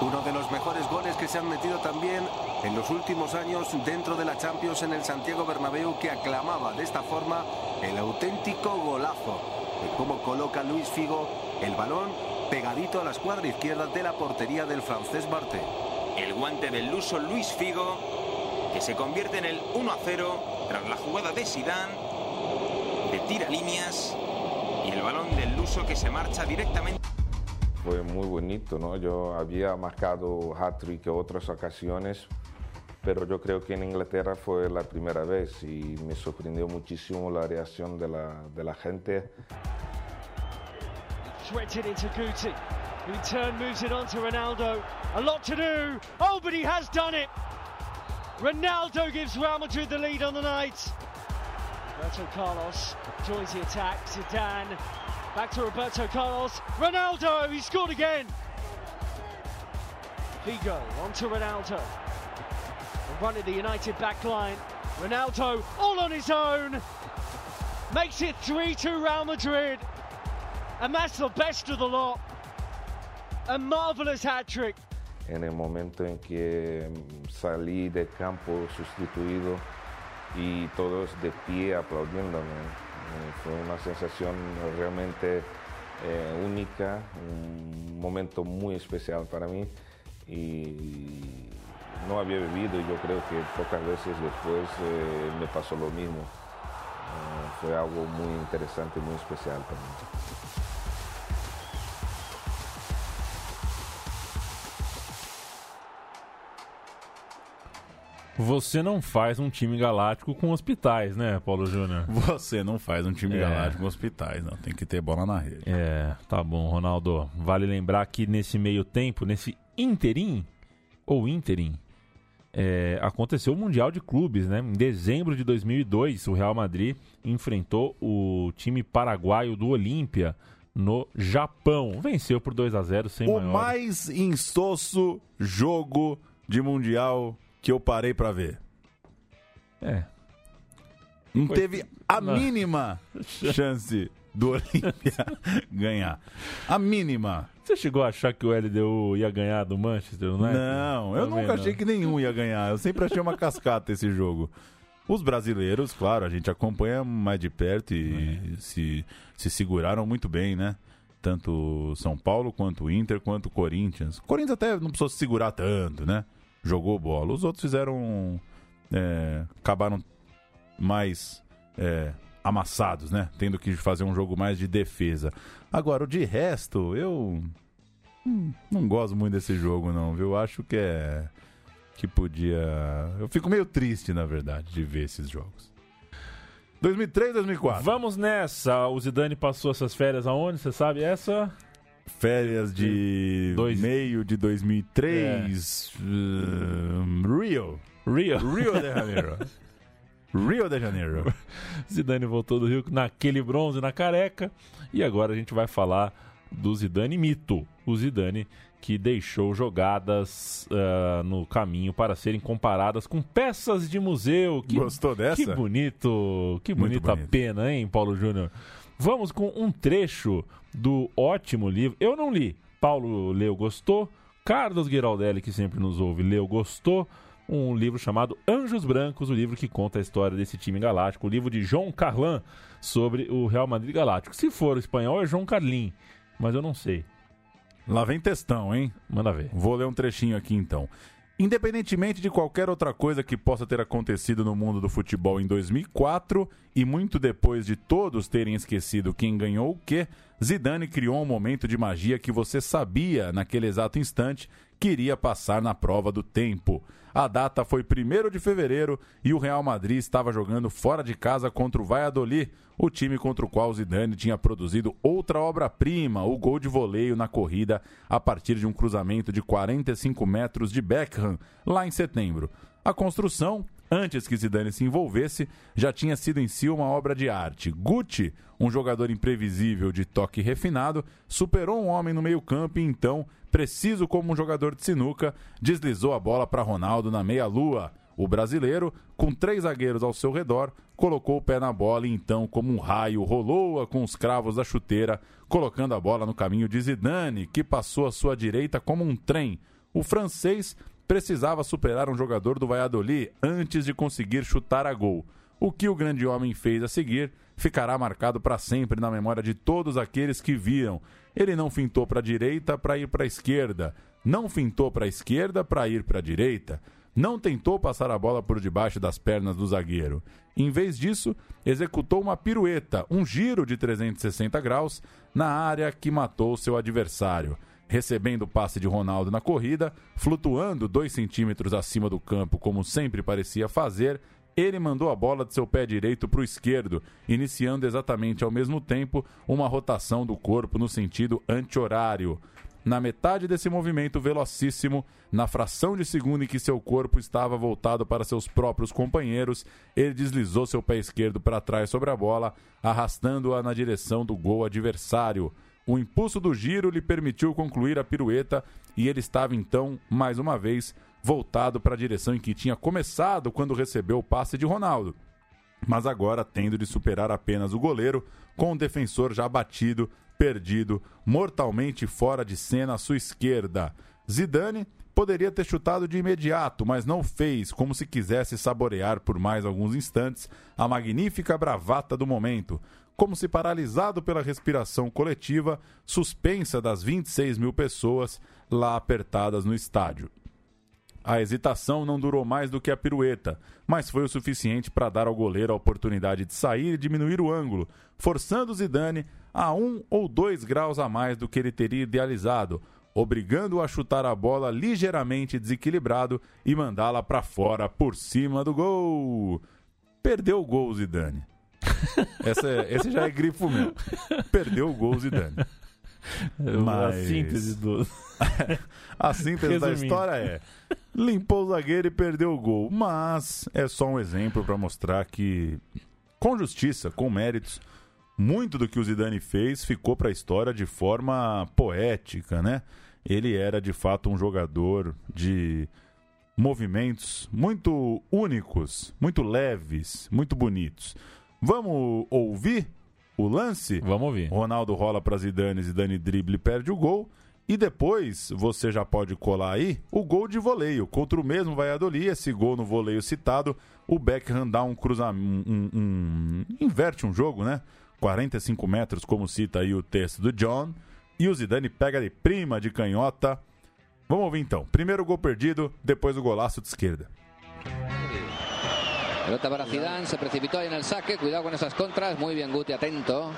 Uno de los mejores goles que se han metido también en los últimos años dentro de la Champions en el Santiago Bernabéu que aclamaba de esta forma el auténtico golazo de cómo coloca Luis Figo el balón pegadito a la escuadra izquierda de la portería del francés Barté. El guante del luso Luis Figo que se convierte en el 1 a 0 tras la jugada de Zidane de tira líneas y el balón del luso que se marcha directamente Fue muy bonito, ¿no? Yo había marcado hat-trick en otras ocasiones, pero yo creo que en Inglaterra fue la primera vez y me sorprendió muchísimo la reacción de la, de la gente. Guti, who in turn moves it on to Ronaldo. A lot to do. Oh, but he has done it. Ronaldo gives Real Madrid the lead on the night. Roberto Carlos joins the attack. Zidane back to Roberto Carlos. Ronaldo, he scored again. Vigo on to Ronaldo. The run of the United back line. Ronaldo all on his own. Makes it 3 2 Real Madrid. And that's the best of the lot. A marvellous hat trick. En el momento en que mm, salí del campo sustituido y todos de pie aplaudiéndome, eh, fue una sensación realmente eh, única, un momento muy especial para mí y no había vivido y yo creo que pocas veces después eh, me pasó lo mismo. Eh, fue algo muy interesante muy especial para mí. Você não faz um time galáctico com hospitais, né, Paulo Júnior? Você não faz um time É. galáctico com hospitais, não. Tem que ter bola na rede. É, tá bom, Ronaldo. Vale lembrar que nesse meio tempo, nesse interim, ou interim, é, aconteceu o Mundial de Clubes, né? Em dezembro de 2002, o Real Madrid enfrentou o time paraguaio do Olímpia no Japão. Venceu por 2 a 0 sem O maior. mais insosso jogo de Mundial que eu parei pra ver. É. Não Foi- teve a Não. mínima chance do Olímpia ganhar. A mínima. Você chegou a achar que o LDU ia ganhar do Manchester United? Não, eu Também nunca não. achei que nenhum ia ganhar. Eu sempre achei uma cascata esse jogo. Os brasileiros, claro, a gente acompanha mais de perto e se, se seguraram muito bem, né? Tanto São Paulo quanto o Inter quanto o Corinthians. O Corinthians até não precisou se segurar tanto, né? Jogou bola. Os outros fizeram. é, acabaram mais é, amassados, né? Tendo que fazer um jogo mais de defesa. Agora, o de resto, eu hum, não gosto muito desse jogo, não, viu? Acho que é. Que podia. Eu fico meio triste, na verdade, de ver esses jogos. 2003, 2004. Vamos nessa. O Zidane passou essas férias aonde? Você sabe essa? Férias de Dois- meio de 2003. uh, Rio. Rio. Rio de Janeiro. Rio de Janeiro. Zidane voltou do Rio naquele bronze na careca. E agora a gente vai falar do Zidane mito. O Zidane que deixou jogadas ah, no caminho para serem comparadas com peças de museu. Que, Gostou dessa? Que bonito, que bonita pena, hein, Paulo Júnior? Vamos com um trecho do ótimo livro. Eu não li. Paulo leu, gostou. Carlos Giraldelli, que sempre nos ouve, leu, gostou. Um livro chamado Anjos Brancos, o livro que conta a história desse time galáctico. O livro de João Carlan sobre o Real Madrid Galáctico. Se for o espanhol, é João Carlin, mas eu não sei. Lá vem textão, hein? Manda ver. Vou ler um trechinho aqui então. Independentemente de qualquer outra coisa que possa ter acontecido no mundo do futebol em 2004 e muito depois de todos terem esquecido quem ganhou o quê, Zidane criou um momento de magia que você sabia naquele exato instante que iria passar na prova do tempo. A data foi 1 de fevereiro e o Real Madrid estava jogando fora de casa contra o Valladolid, o time contra o qual Zidane tinha produzido outra obra-prima, o gol de voleio na corrida a partir de um cruzamento de 45 metros de Beckham, lá em setembro. A construção, antes que Zidane se envolvesse, já tinha sido em si uma obra de arte. Gucci, um jogador imprevisível de toque refinado, superou um homem no meio-campo e então, preciso como um jogador de sinuca, deslizou a bola para Ronaldo na meia-lua. O brasileiro, com três zagueiros ao seu redor, colocou o pé na bola e então, como um raio, rolou-a com os cravos da chuteira, colocando a bola no caminho de Zidane, que passou à sua direita como um trem. O francês precisava superar um jogador do Valladolid antes de conseguir chutar a gol. O que o grande homem fez a seguir ficará marcado para sempre na memória de todos aqueles que viram. Ele não fintou para a direita para ir para a esquerda, não fintou para a esquerda para ir para a direita, não tentou passar a bola por debaixo das pernas do zagueiro. Em vez disso, executou uma pirueta, um giro de 360 graus na área que matou seu adversário recebendo o passe de Ronaldo na corrida, flutuando dois centímetros acima do campo, como sempre parecia fazer, ele mandou a bola de seu pé direito para o esquerdo, iniciando exatamente ao mesmo tempo uma rotação do corpo no sentido anti-horário. Na metade desse movimento velocíssimo, na fração de segundo em que seu corpo estava voltado para seus próprios companheiros, ele deslizou seu pé esquerdo para trás sobre a bola, arrastando-a na direção do gol adversário. O impulso do giro lhe permitiu concluir a pirueta e ele estava então, mais uma vez, voltado para a direção em que tinha começado quando recebeu o passe de Ronaldo. Mas agora tendo de superar apenas o goleiro, com o defensor já batido, perdido, mortalmente fora de cena à sua esquerda. Zidane poderia ter chutado de imediato, mas não fez, como se quisesse saborear por mais alguns instantes a magnífica bravata do momento como se paralisado pela respiração coletiva suspensa das 26 mil pessoas lá apertadas no estádio. A hesitação não durou mais do que a pirueta, mas foi o suficiente para dar ao goleiro a oportunidade de sair e diminuir o ângulo, forçando Zidane a um ou dois graus a mais do que ele teria idealizado, obrigando-o a chutar a bola ligeiramente desequilibrado e mandá-la para fora por cima do gol. Perdeu o gol, Zidane. Essa é- esse já é grifo meu. Perdeu o gol, Zidane. A síntese do. A síntese da Resumindo. história é: limpou o zagueiro e perdeu o gol. Mas é só um exemplo para mostrar que, com justiça, com méritos, muito do que o Zidane fez ficou para a história de forma poética, né? Ele era de fato um jogador de movimentos muito únicos, muito leves, muito bonitos. Vamos ouvir o lance? Vamos ouvir. Ronaldo rola para Zidane, Zidane drible, perde o gol. E depois você já pode colar aí o gol de voleio contra o mesmo Valladolid. Esse gol no voleio citado, o Beckham dá um cruzamento, um, um, um, inverte um jogo, né? 45 metros, como cita aí o texto do John. E o Zidane pega de prima de canhota. Vamos ouvir então. Primeiro gol perdido, depois o golaço de esquerda. Pelota para Zidane, se precipitó ahí en el saque, cuidado con esas contras, muy bien Guti, atento.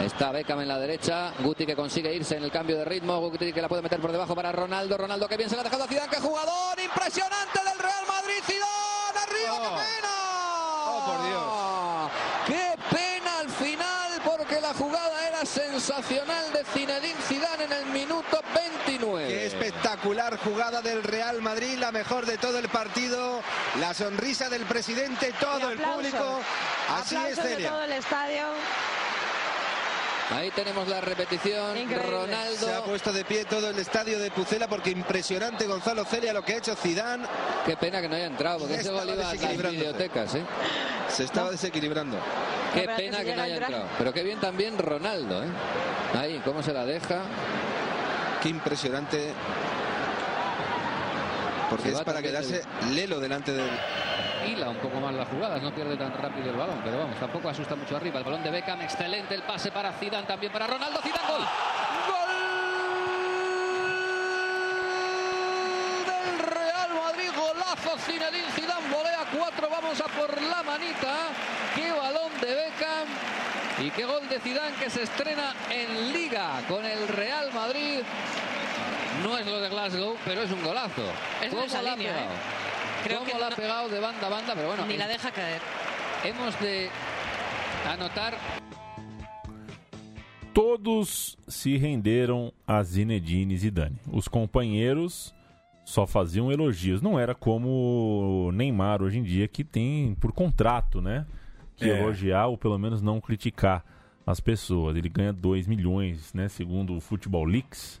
Está Beckham en la derecha, Guti que consigue irse en el cambio de ritmo, Guti que la puede meter por debajo para Ronaldo, Ronaldo que bien se la ha dejado a Zidane, que jugador impresionante del Real Madrid, Zidane, arriba, qué pena. Oh, por Dios. Qué pena al final porque la jugada era sensacional de Zinedine Zidane en el minuto 29. Qué espectacular jugada del Real Madrid, la mejor de todo el partido, la sonrisa del presidente, todo el, público. Así es, Celia. todo el estadio. Ahí tenemos la repetición, Increíble. Ronaldo. Se ha puesto de pie todo el estadio de Pucela porque impresionante Gonzalo Celia lo que ha hecho Zidane. Qué pena que no haya entrado, porque Ya ese gol estaba iba a las desequilibrando. videotecas, ¿eh? Se estaba desequilibrando. Qué pero pena que que no haya entrado. Pero qué bien también Ronaldo, ¿eh? Ahí, cómo se la deja. Qué impresionante. Porque es para quedarse lelo delante del. hila un poco más las jugadas, no pierde tan rápido el balón, pero vamos, tampoco asusta mucho arriba. El balón de Beckham, excelente el pase para Zidane, también para Ronaldo, Zidane, gol. del Real Madrid, golazo Zinedine Zidane, volea 4, vamos a por la manita. Qué balón de Beckham y qué gol de Zidane que se estrena en Liga con el Real Madrid. No es lo de Glasgow, pero es un golazo. Es de ¿Cómo esa la ha línea, pegado? ¿eh? Creo ¿Cómo que la ha no- pegado de banda a banda? Pero bueno, Ni la deja caer. Hemos de anotar Todos se renderam a Zinedine Zidane. Os companheiros só faziam elogios. Não era como Neymar hoje em dia, que tem por contrato, né? Que É. elogiar ou pelo menos não criticar as pessoas. Ele ganha 2 milhões, né? Segundo o Futebol Leaks,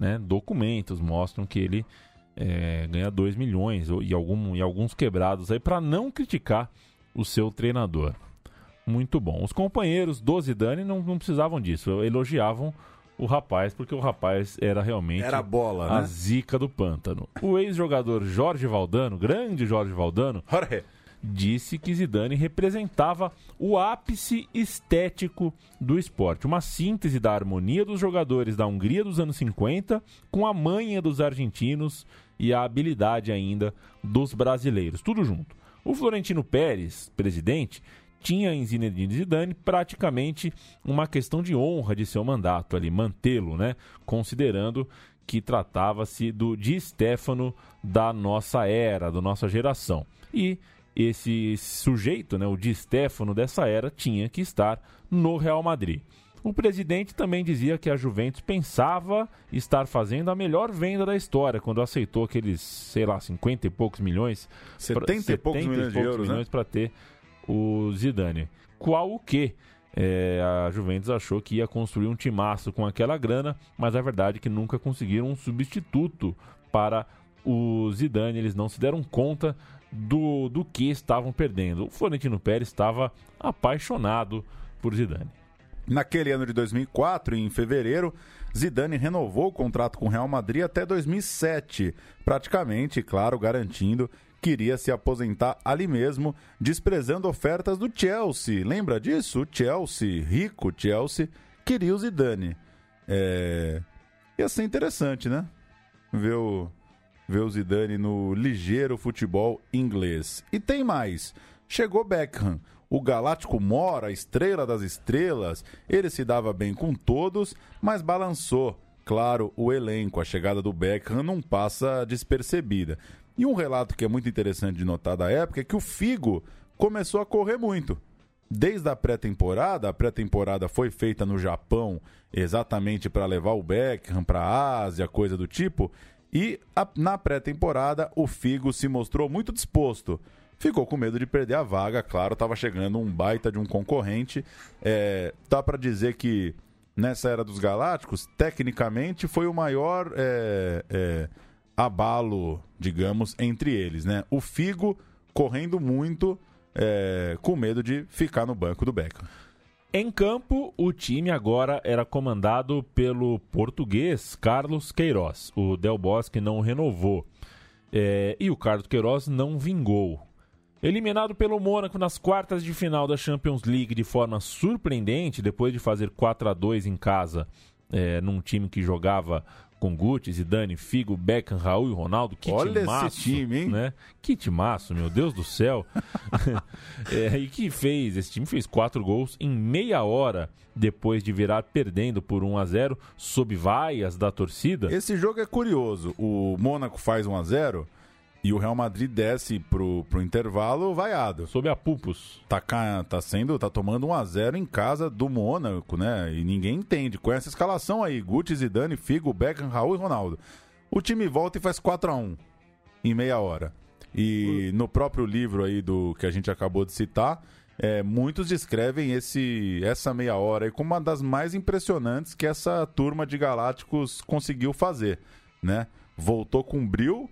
né? Documentos mostram que ele é, ganha 2 milhões e, algum, e alguns quebrados aí para não criticar o seu treinador. Muito bom. Os companheiros do Zidane não, não precisavam disso, elogiavam o rapaz, porque o rapaz era realmente Era a bola, a né? zica do pântano. O ex-jogador Jorge Valdano, grande Jorge Valdano, Jorge. Disse que Zidane representava o ápice estético do esporte, uma síntese da harmonia dos jogadores da Hungria dos anos 50 com a manha dos argentinos e a habilidade ainda dos brasileiros, tudo junto. O Florentino Pérez, presidente, tinha em Zinedine Zidane praticamente uma questão de honra de seu mandato ali, mantê-lo, né? Considerando que tratava-se do Di Stefano da nossa era, da nossa geração. E esse sujeito, né, o Di Stefano dessa era, tinha que estar no Real Madrid. O presidente também dizia que a Juventus pensava estar fazendo a melhor venda da história quando aceitou aqueles, sei lá, 50 e poucos milhões. 70 e poucos milhões de euros, né? milhões para ter o Zidane. Qual o que? É, a Juventus achou que ia construir um timaço com aquela grana, mas a verdade é que nunca conseguiram um substituto para o Zidane. Eles não se deram conta do, do que estavam perdendo. O Florentino Pérez estava apaixonado por Zidane. Naquele ano de 2004, em fevereiro, Zidane renovou o contrato com o Real Madrid até 2007, praticamente, claro, garantindo que iria se aposentar ali mesmo, desprezando ofertas do Chelsea. Lembra disso? O Chelsea, rico Chelsea, queria o Zidane. É... Ia ser interessante, né? Ver o, ver o Zidane no ligeiro futebol inglês. E tem mais. Chegou Beckham, o Galáctico Mora, a estrela das estrelas. Ele se dava bem com todos, mas balançou. Claro, o elenco, a chegada do Beckham não passa despercebida. E um relato que é muito interessante de notar da época é que o Figo começou a correr muito. Desde a pré-temporada, a pré-temporada foi feita no Japão exatamente para levar o Beckham para a Ásia, coisa do tipo. E a- na pré-temporada, o Figo se mostrou muito disposto. Ficou com medo de perder a vaga, claro, estava chegando um baita de um concorrente. É, dá para dizer que nessa era dos Galácticos, tecnicamente foi o maior é, é, abalo, digamos, entre eles, né? O Figo correndo muito, é, com medo de ficar no banco do Beckham. Em campo, o time agora era comandado pelo português Carlos Queiroz. O Del Bosque não renovou. É, e o Carlos Queiroz não vingou. Eliminado pelo Mônaco nas quartas de final da Champions League de forma surpreendente, depois de fazer 4 a 2 em casa, é, num time que jogava com Guti, Zidane, Figo, Beckham, Raul e Ronaldo. Que Olha timaço, esse time, hein? Né? Que timaço, meu Deus do céu. é, e que fez, esse time fez quatro gols em meia hora depois de virar perdendo por 1 a 0 sob vaias da torcida. Esse jogo é curioso. O Mônaco faz 1 a 0 e o Real Madrid desce pro, pro intervalo vaiado. Sob a pupus. Tá, tá sendo, tá tomando 1 a 0 em casa do Mônaco, né? E ninguém entende. Com essa escalação aí, Guti, Zidane, Figo, Beckham, Raul e Ronaldo. O time volta e faz 4 a 1 em meia hora. E no próprio livro aí do que a gente acabou de citar, é, muitos descrevem esse, essa meia hora aí como uma das mais impressionantes que essa turma de galácticos conseguiu fazer, né? Voltou com bril,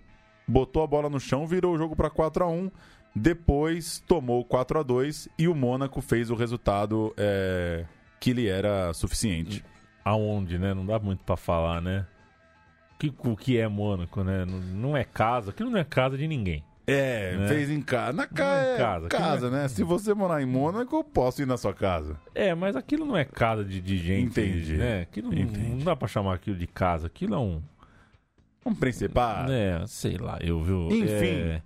botou a bola no chão, virou o jogo para 4 a 1 depois tomou 4 a 2 e o Mônaco fez o resultado é, que lhe era suficiente. Aonde, né? Não dá muito pra falar, né? Que, o que é Mônaco, né? Não, não é casa, aquilo não é casa de ninguém. É, Né? fez em casa. Na ca... Não é é casa, casa, é- né? Se você morar em Mônaco, eu posso ir na sua casa. É, mas aquilo não é casa de, de gente. Entendi. Né? Aquilo não, Entendi. não dá pra chamar aquilo de casa. Aquilo é um. Um principal. É, sei lá, eu viu. Enfim. É,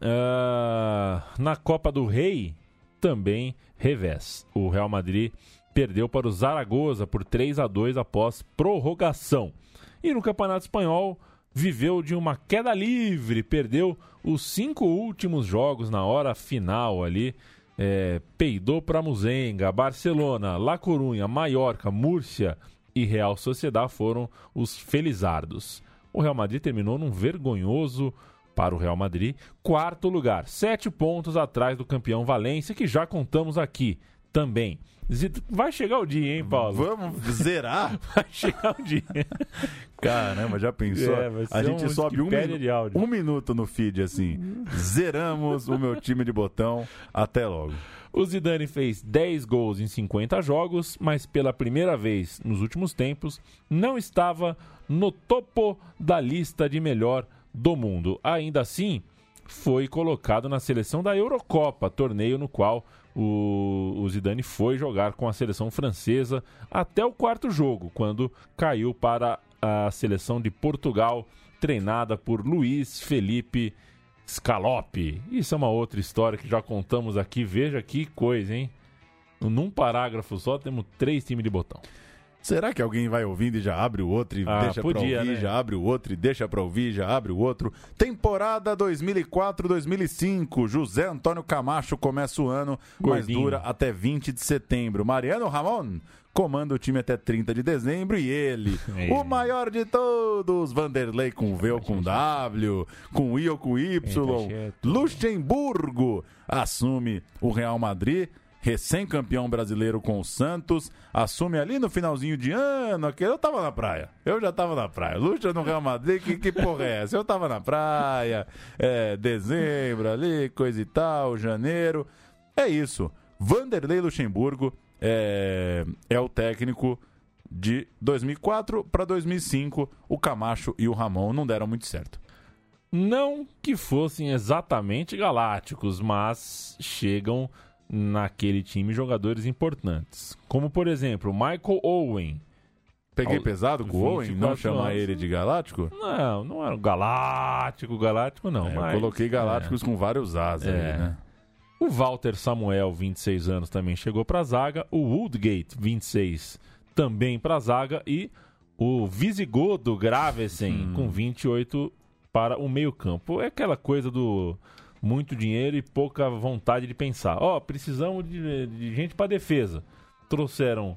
ah, na Copa do Rei, também revés. O Real Madrid perdeu para o Zaragoza por 3 a 2 após prorrogação. E no Campeonato Espanhol, viveu de uma queda livre, perdeu os cinco últimos jogos na hora final ali. É, peidou para Muzenga, Barcelona, La Corunha, Maiorca, Múrcia e Real Sociedad foram os felizardos. O Real Madrid terminou num vergonhoso para o Real Madrid, quarto lugar, sete pontos atrás do campeão Valência, que já contamos aqui também. Vai chegar o dia, hein, Paulo? Vamos zerar? Vai chegar o dia. Caramba, já pensou? É, a gente um sobe um, minu- de áudio. um minuto no feed assim. Zeramos o meu time de botão. Até logo. O Zidane fez 10 gols em 50 jogos, mas pela primeira vez nos últimos tempos não estava no topo da lista de melhor do mundo. Ainda assim, foi colocado na seleção da Eurocopa, torneio no qual o, Zidane foi jogar com a seleção francesa até o quarto jogo, quando caiu para a seleção de Portugal, treinada por Luiz Felipe Scalope. Isso é uma outra história que já contamos aqui. Veja que coisa, hein? Num parágrafo só temos três times de botão. Será que alguém vai ouvindo e já abre o outro e Ah, deixa podia, pra ouvir, né? já abre o outro e deixa pra ouvir, já abre o outro? Temporada 2004-2005. José Antônio Camacho começa o ano, mas Gordinho. dura até 20 de setembro. Mariano Ramon comanda o time até 30 de dezembro e ele, É. o maior de todos, Vanderlei com V ou com W, com I ou com Y, Luxemburgo assume o Real Madrid recém-campeão brasileiro com o Santos, assume ali no finalzinho de ano, aquele, eu tava na praia, eu já tava na praia, Lucha no Real Madrid, que, que porra é essa? Eu tava na praia, é, dezembro ali, coisa e tal, janeiro, é isso, Vanderlei Luxemburgo é, é o técnico de 2004 para 2005, o Camacho e o Ramon não deram muito certo. Não que fossem exatamente galácticos, mas chegam naquele time jogadores importantes. Como, por exemplo, Michael Owen. Peguei pesado com o Owen, não 24 chamar ele de galáctico? Não, não era um galáctico, galáctico não. É, eu mas- coloquei galácticos é. com vários As É. aí, né? O Walter Samuel, 26 anos, também chegou para a zaga. O Woodgate, 26, também para a zaga. E o Visigodo Gravesen, com 28 para o meio-campo. É aquela coisa do muito dinheiro e pouca vontade de pensar. Ó, precisamos de, de gente para defesa. Trouxeram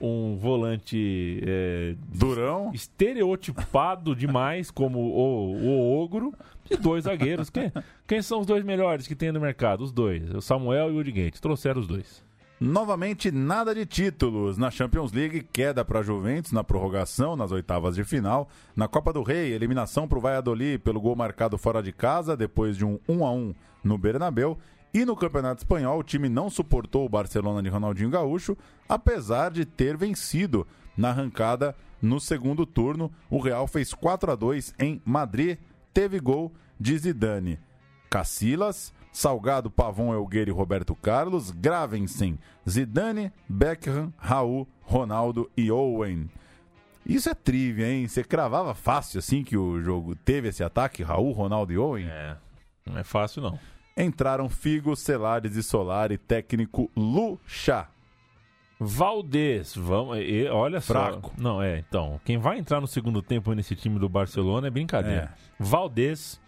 um volante é, Durão, estereotipado demais como o, o ogro e dois zagueiros. Quem, quem são os dois melhores que tem no mercado? Os dois, o Samuel e o Woodgate. Trouxeram os dois. Novamente, nada de títulos. Na Champions League, queda para a Juventus na prorrogação, nas oitavas de final. Na Copa do Rei, eliminação para o Valladolid pelo gol marcado fora de casa, depois de um 1 a 1 no Bernabéu. E no Campeonato Espanhol, o time não suportou o Barcelona de Ronaldinho Gaúcho, apesar de ter vencido na arrancada no segundo turno. O Real fez 4 a 2 em Madrid, teve gol de Zidane. Cacilas, Salgado, Pavon, Elgueira e Roberto Carlos, Gravensen, Zidane, Beckham, Raul, Ronaldo e Owen. Isso é trivia, hein? Você cravava fácil assim que o jogo teve esse ataque, Raul, Ronaldo e Owen? É, não é fácil não. Entraram Figo, Celares e Solari, técnico Lucha. Valdez, vamos, e, olha Fraco. só. Não, é, então, quem vai entrar no segundo tempo nesse time do Barcelona é brincadeira. Valdez,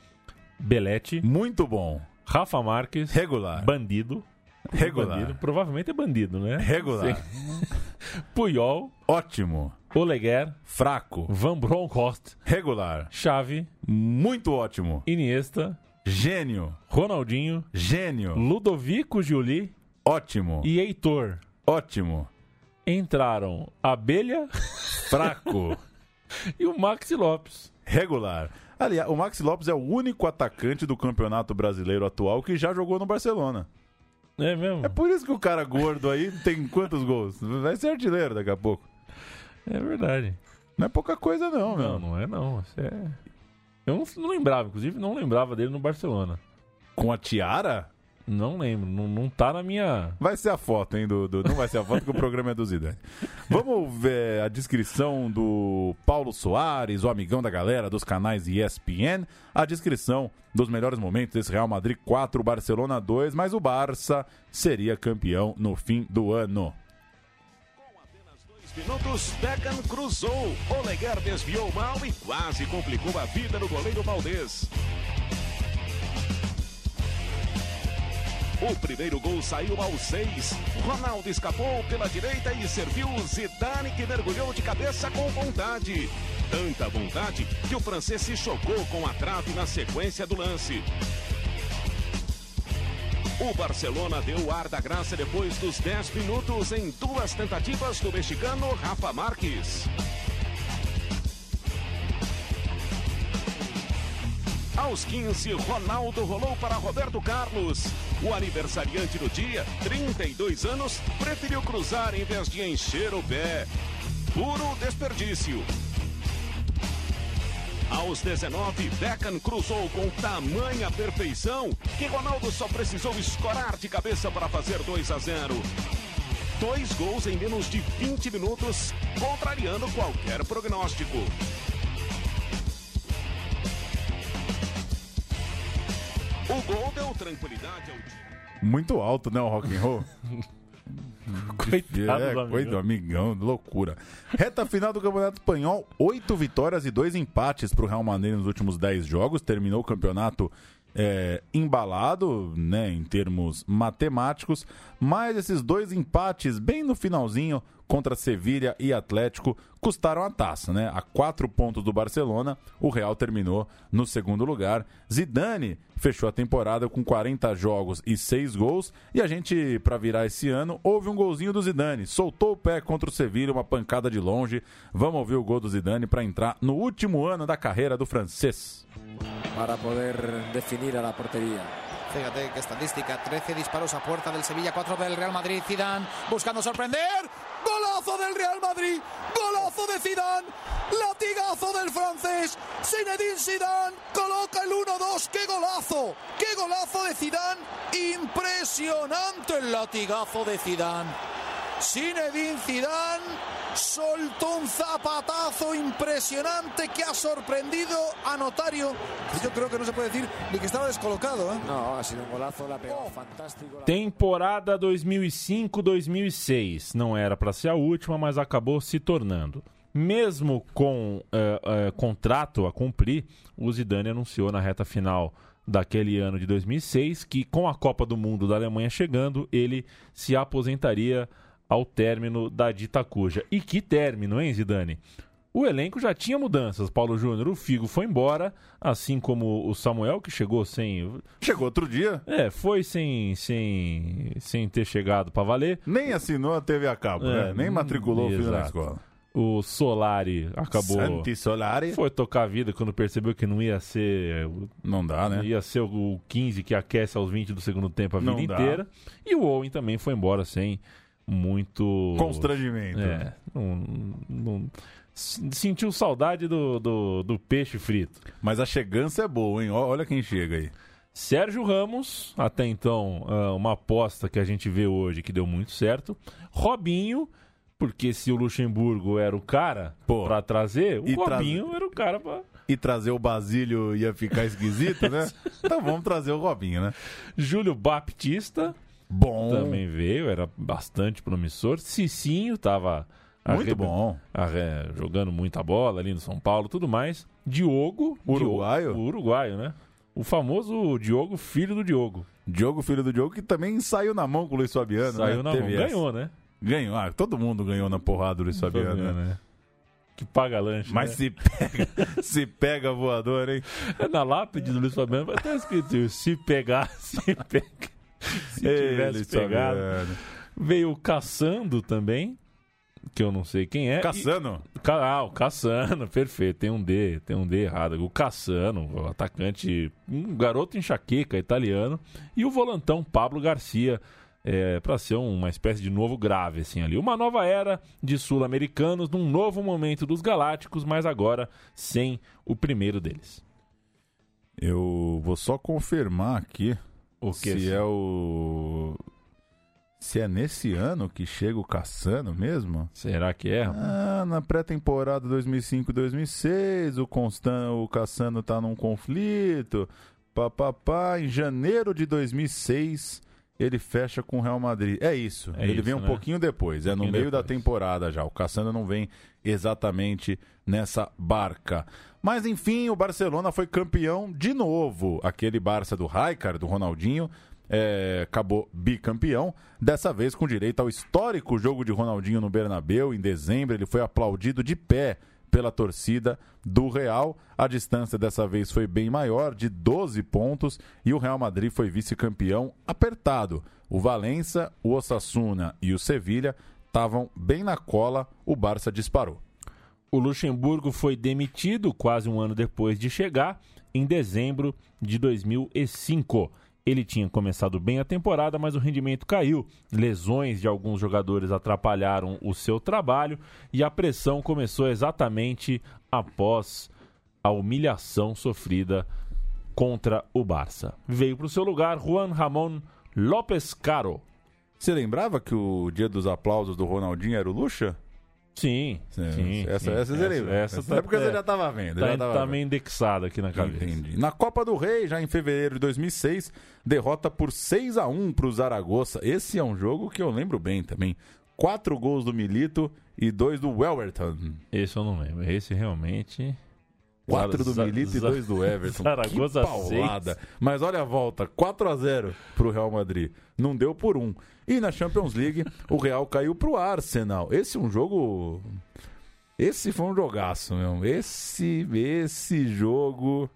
Belete, Muito bom. Rafa Marques, Regular. Bandido. Regular. Bandido, provavelmente é bandido, né? Regular. Puyol, Ótimo. Oleguer, Fraco. Van Bronckhorst, Regular. Xavi, Muito ótimo. Iniesta, Gênio. Ronaldinho, Gênio. Ludovico Giuli Ótimo. e Heitor. Ótimo. Entraram Abelha Fraco. e o Maxi Lopes. Regular. Aliás, o Maxi Lopes é o único atacante do Campeonato Brasileiro atual que já jogou no Barcelona. É mesmo? É por isso que o cara gordo aí tem quantos gols? Vai ser artilheiro daqui a pouco. É verdade. Não é pouca coisa não, Não, meu. não é não. Isso é... Eu não, não lembrava, inclusive não lembrava dele no Barcelona. Com a tiara? Não lembro, não, não tá na minha. Vai ser a foto, hein, do, do- Não vai ser a foto que o programa é do Zidane. Vamos ver a descrição do Paulo Soares, o amigão da galera dos canais ESPN. A descrição dos melhores momentos desse Real Madrid 4, Barcelona 2, mas o Barça seria campeão no fim do ano. Minutos, Beckham cruzou. Oleguer desviou mal e quase complicou a vida do goleiro Valdez. O primeiro gol saiu aos seis. Ronaldo escapou pela direita e serviu Zidane, que mergulhou de cabeça com vontade. Tanta vontade que o francês se chocou com a trave na sequência do lance. O Barcelona deu o ar da graça depois dos 10 minutos em duas tentativas do mexicano Rafa Marques. Aos 15, Ronaldo rolou para Roberto Carlos. O aniversariante do dia, 32 anos, preferiu cruzar em vez de encher o pé. Puro desperdício. Aos 19, Beckham cruzou com tamanha perfeição que Ronaldo só precisou escorar de cabeça para fazer 2 a 0. Dois gols em menos de 20 minutos, contrariando qualquer prognóstico. O gol deu tranquilidade ao time. Muito alto, né, o rock and roll? Coitado é, do amigão. coitado, amigão, loucura. Reta final do Campeonato Espanhol, oito vitórias e dois empates para o Real Madrid nos últimos dez jogos. Terminou o campeonato é, embalado, né, em termos matemáticos, mas esses dois empates bem no finalzinho contra Sevilha e Atlético custaram a taça, né? A quatro pontos do Barcelona, o Real terminou no segundo lugar. Zidane fechou a temporada com 40 jogos e 6 gols. E a gente, para virar esse ano, houve um golzinho do Zidane. Soltou o pé contra o Sevilha, uma pancada de longe. Vamos ouvir o gol do Zidane para entrar no último ano da carreira do francês. para poder definir a la portería. Fíjate qué estadística, 13 disparos a puerta del Sevilla, 4 del Real Madrid, Zidane buscando sorprender. Golazo del Real Madrid, golazo de Zidane, latigazo del francés. Zinedine Zidane coloca el 1-2, qué golazo, qué golazo de Zidane, impresionante el latigazo de Zidane. Zinedine Zidane soltó un zapatazo impresionante que ha sorprendido a Notario. Yo creo que no se puede decir ni que estaba descolocado. ¿eh? No, ha sido un golazo, la pegó fantástico. Temporada 2005-2006. Não era para ser a última, mas acabou se tornando. Mesmo com eh, eh, contrato a cumprir, o Zidane anunciou na reta final daquele ano de 2006 que, com a Copa do Mundo da Alemanha chegando, ele se aposentaria ao término da dita cuja. E que término, hein, Zidane? O elenco já tinha mudanças. Paulo Júnior, o Figo foi embora, assim como o Samuel, que chegou sem. Chegou outro dia. É, foi sem, sem, sem ter chegado para valer. Nem assinou a TV a cabo, É, né? Nem matriculou o filho na exato. escola. O Solari acabou. Santi Solari. Foi tocar a vida quando percebeu que não ia ser. Não dá, né? Ia ser o 15 que aquece aos 20 do segundo tempo a vida inteira. E o Owen também foi embora sem muito. Constrangimento. É. Não, não- s- sentiu saudade do, do, do peixe frito. Mas a chegança é boa, hein? Olha quem chega aí. Sérgio Ramos, até então, ah, uma aposta que a gente vê hoje que deu muito certo. Robinho, porque se o Luxemburgo era o cara pra trazer, o E tra- Robinho era o cara pra. E trazer o Basílio ia ficar esquisito, né? então vamos trazer o Robinho, né? Júlio Baptista. Bom. Também veio, era bastante promissor. Cicinho tava. Muito bom. arre- jogando muita bola ali no São Paulo tudo mais. Diogo. Uruguaio? Diogo- o uruguaio, né? O famoso Diogo, filho do Diogo. Diogo, filho do Diogo, que também saiu na mão com o Luiz Fabiano, Saiu né? na Teve mão. Ganhou, né? Ganhou. Ah, todo mundo ganhou na porrada do Luiz Fabiano, Fabiano, né? né? Que paga lanche. Mas né? se pega, se pega voador, hein? É na lápide do Luiz Fabiano vai estar escrito se pegar, se pega. Se tivesse Luiz pegado. Fabiano. Veio o Caçando também, que eu não sei quem é. Caçano? E- Ah, o Caçano, perfeito. Tem um D, tem um D errado. O Caçano, o atacante, um garoto enxaqueca italiano. E o volantão Pablo Garcia, é, para ser uma espécie de novo grave, assim, ali. Uma nova era de sul-americanos, num novo momento dos galácticos, mas agora sem o primeiro deles. Eu vou só confirmar aqui O que, se é o. Se é nesse ano que chega o Caçano mesmo? Será que é? Ah, na pré-temporada 2005-2006, o Constan, o Caçano tá num conflito. Papapá, em janeiro de 2006, ele fecha com o Real Madrid. É isso. É ele isso, vem um né? pouquinho depois, é no meio da depois. temporada já. O Caçano não vem exatamente nessa barca. Mas enfim, o Barcelona foi campeão de novo. Aquele Barça do Raikar, do Ronaldinho, é, acabou bicampeão. Dessa vez com direito ao histórico jogo de Ronaldinho no Bernabéu. Em dezembro, ele foi aplaudido de pé pela torcida do Real. A distância dessa vez foi bem maior, de 12 pontos, e o Real Madrid foi vice-campeão apertado. O Valência, o Osasuna e o Sevilha estavam bem na cola, o Barça disparou. O Luxemburgo foi demitido quase um ano depois de chegar, em dezembro de 2005. Ele tinha começado bem a temporada, mas o rendimento caiu. Lesões de alguns jogadores atrapalharam o seu trabalho e a pressão começou exatamente após a humilhação sofrida contra o Barça. Veio para o seu lugar Juan Ramon López Caro. Você lembrava que o dia dos aplausos do Ronaldinho era o Luxa? Sim, sim. Essa, sim. essa, lembra? essa Essa é porque você já estava vendo. Tá, já tava tá vendo. meio indexado aqui na cabeça. Entendi. Na Copa do Rei, já em fevereiro de 2006, derrota por 6 a 1 para o Zaragoza. Esse é um jogo que eu lembro bem também. Quatro gols do Milito e dois do Welverton. Esse eu não lembro. Esse realmente. Quatro do Za- Milito e Za- dois do Everton. Zaragoza que paulada. seis. Mas olha a volta, 4 a 0 pro Real Madrid. Não deu por um. E na Champions League, o Real caiu pro Arsenal. Esse é um jogo... Esse foi um jogaço, meu. Esse, esse jogo...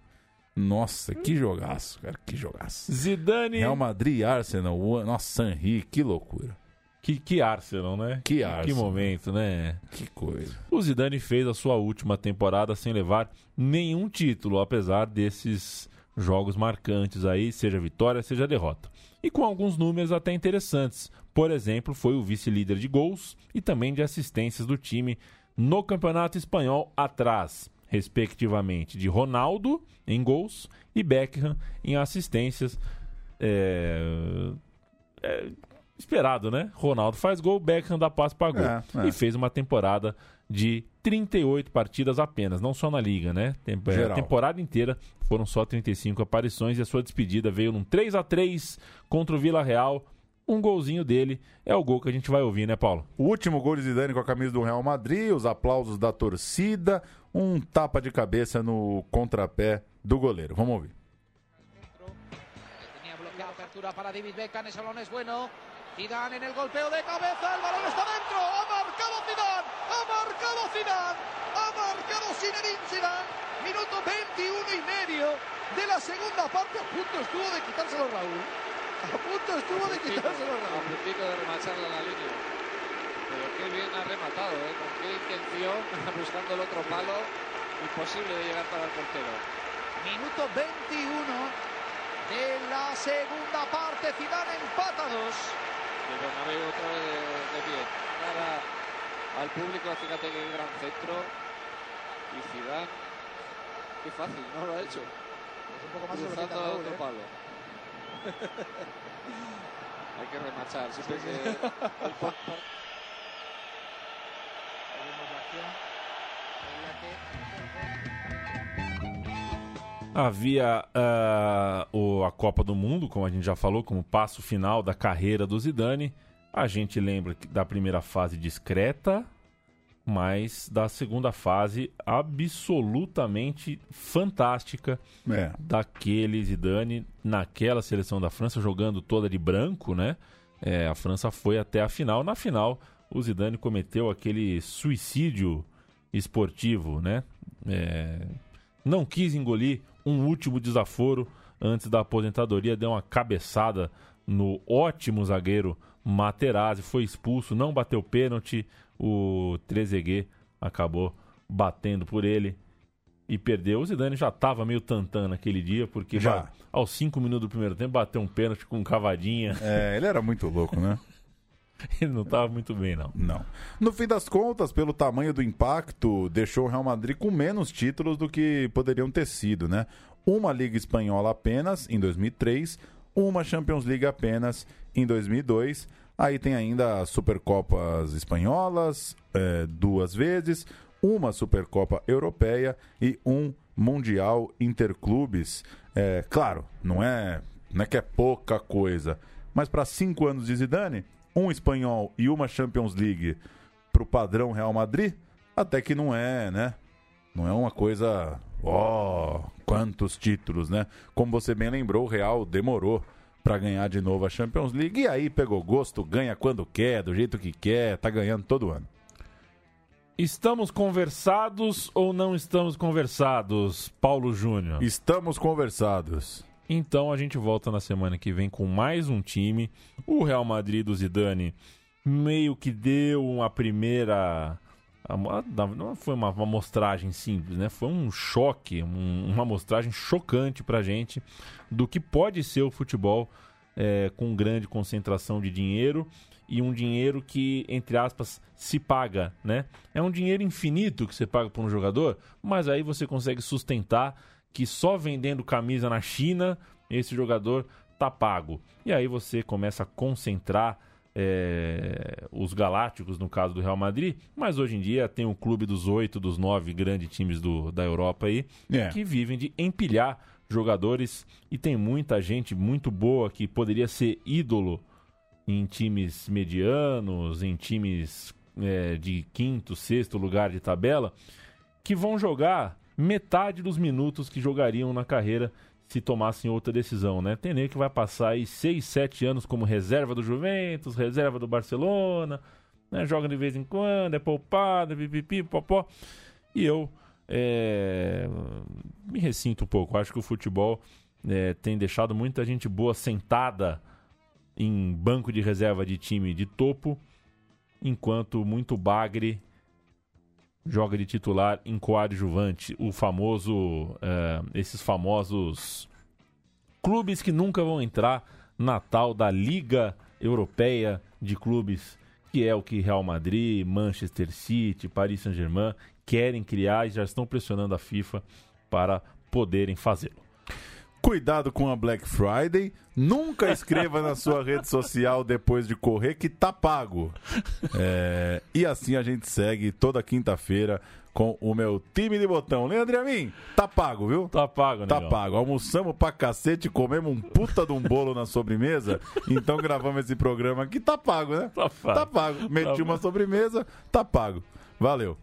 Nossa, que jogaço, cara. Que jogaço. Zidane. Real Madrid e Arsenal. Nossa, Henri, que loucura. Que, que Arsenal, né? Que Que Arsenal. momento, né? Que coisa. O Zidane fez a sua última temporada sem levar nenhum título, apesar desses jogos marcantes aí, seja vitória, seja derrota. E com alguns números até interessantes. Por exemplo, foi o vice-líder de gols e também de assistências do time no Campeonato Espanhol atrás, respectivamente, de Ronaldo em gols e Beckham em assistências. É, é, esperado, né? Ronaldo faz gol, Beckham dá passo para gol. É, é. E fez uma temporada de 38 partidas apenas, não só na liga, né? É, Geral. A temporada inteira foram só 35 aparições e a sua despedida veio num 3 a 3 contra o Vila Real. Um golzinho dele é o gol que a gente vai ouvir, né, Paulo? O último gol de Zidane com a camisa do Real Madrid, os aplausos da torcida, um tapa de cabeça no contrapé do goleiro. Vamos ouvir. Tenía bloqueado apertura para David Beckham, ese balón es bueno. Zidane en el golpeo de cabeza, el balón está dentro, ha marcado Zidane, ha marcado Zidane, ha marcado Zinedine Zidane, minuto 21 y medio de la segunda parte, a punto estuvo de quitárselo Raúl, a punto estuvo de quitárselo Raúl. A puntito de remacharla la línea, pero qué bien ha rematado, ¿eh? con qué intención, buscando el otro palo, imposible de llegar para el portero. Minuto 21 de la segunda parte, Zidane empata 2 de Bernabéu otra vez de, de pie. Al público, fíjate que gran centro. Y Zidane, qué fácil, no lo ha hecho. Es un poco más Cruzando sobre otro eh. palo. Hay que remachar, siempre sí, sí. que... el pop, pop. en la que Havia ah, o, a Copa do Mundo, como a gente já falou, como passo final da carreira do Zidane. A gente lembra da primeira fase discreta, mas da segunda fase absolutamente fantástica É. daquele Zidane naquela seleção da França jogando toda de branco, né? É, a França foi até a final. Na final, o Zidane cometeu aquele suicídio esportivo, né? É, não quis engolir um último desaforo antes da aposentadoria, deu uma cabeçada no ótimo zagueiro Materazzi, foi expulso, não bateu pênalti, o Trezeguet acabou batendo por ele e perdeu. O Zidane já estava meio tantã naquele dia, porque Já. aos cinco minutos do primeiro tempo bateu um pênalti com cavadinha. É, ele era muito louco, né? ele não estava muito bem, não. Não. No fim das contas, pelo tamanho do impacto, deixou o Real Madrid com menos títulos do que poderiam ter sido, né? Uma Liga Espanhola apenas, em 2003, uma Champions League apenas, em 2002. Aí tem ainda as Supercopas Espanholas, eh, duas vezes, uma Supercopa Europeia e um Mundial Interclubes. É, claro, não é, não é que é pouca coisa, mas para cinco anos de Zidane, um espanhol e uma Champions League pro padrão Real Madrid, até que não é, né? Não é uma coisa, ó, quantos títulos, né? Como você bem lembrou, o Real demorou para ganhar de novo a Champions League e aí pegou gosto, ganha quando quer, do jeito que quer, tá ganhando todo ano. Estamos conversados ou não estamos conversados, Paulo Júnior? Estamos conversados. Então a gente volta na semana que vem com mais um time. O Real Madrid do Zidane meio que deu uma primeira. Não foi uma, amostragem simples, né? Foi um choque, um- uma amostragem chocante pra gente do que pode ser o futebol é, com grande concentração de dinheiro e um dinheiro que, entre aspas, se paga, né? É um dinheiro infinito que você paga por um jogador, mas aí você consegue sustentar que só vendendo camisa na China esse jogador tá pago. E aí você começa a concentrar é, os galácticos, no caso do Real Madrid, mas hoje em dia tem o clube dos oito, dos nove grandes times do, da Europa aí, É. que vivem de empilhar jogadores e tem muita gente muito boa que poderia ser ídolo em times medianos, em times é, de quinto, sexto lugar de tabela, que vão jogar metade dos minutos que jogariam na carreira se tomassem outra decisão, né? Tem que vai passar aí 6, 7 anos como reserva do Juventus, reserva do Barcelona, né? Joga de vez em quando, é poupado, pipipi, popó. E eu é, me ressinto um pouco. Acho que o futebol é, tem deixado muita gente boa sentada em banco de reserva de time de topo, enquanto muito bagre joga de titular em coadjuvante, o famoso, eh, esses famosos clubes que nunca vão entrar na tal da Liga Europeia de Clubes, que é o que Real Madrid, Manchester City, Paris Saint-Germain querem criar e já estão pressionando a FIFA para poderem fazê-lo. Cuidado com a Black Friday. Nunca escreva na sua rede social depois de correr que tá pago. É, e assim a gente segue toda quinta-feira com o meu time de botão. Leandro e a mim, tá pago, viu? Tá pago, Tá negão. pago. Almoçamos pra cacete, comemos um puta de um bolo na sobremesa. Então gravamos esse programa aqui, tá pago, né? Tá pago. Tá pago. Meti Tá uma sobremesa, tá pago. Valeu.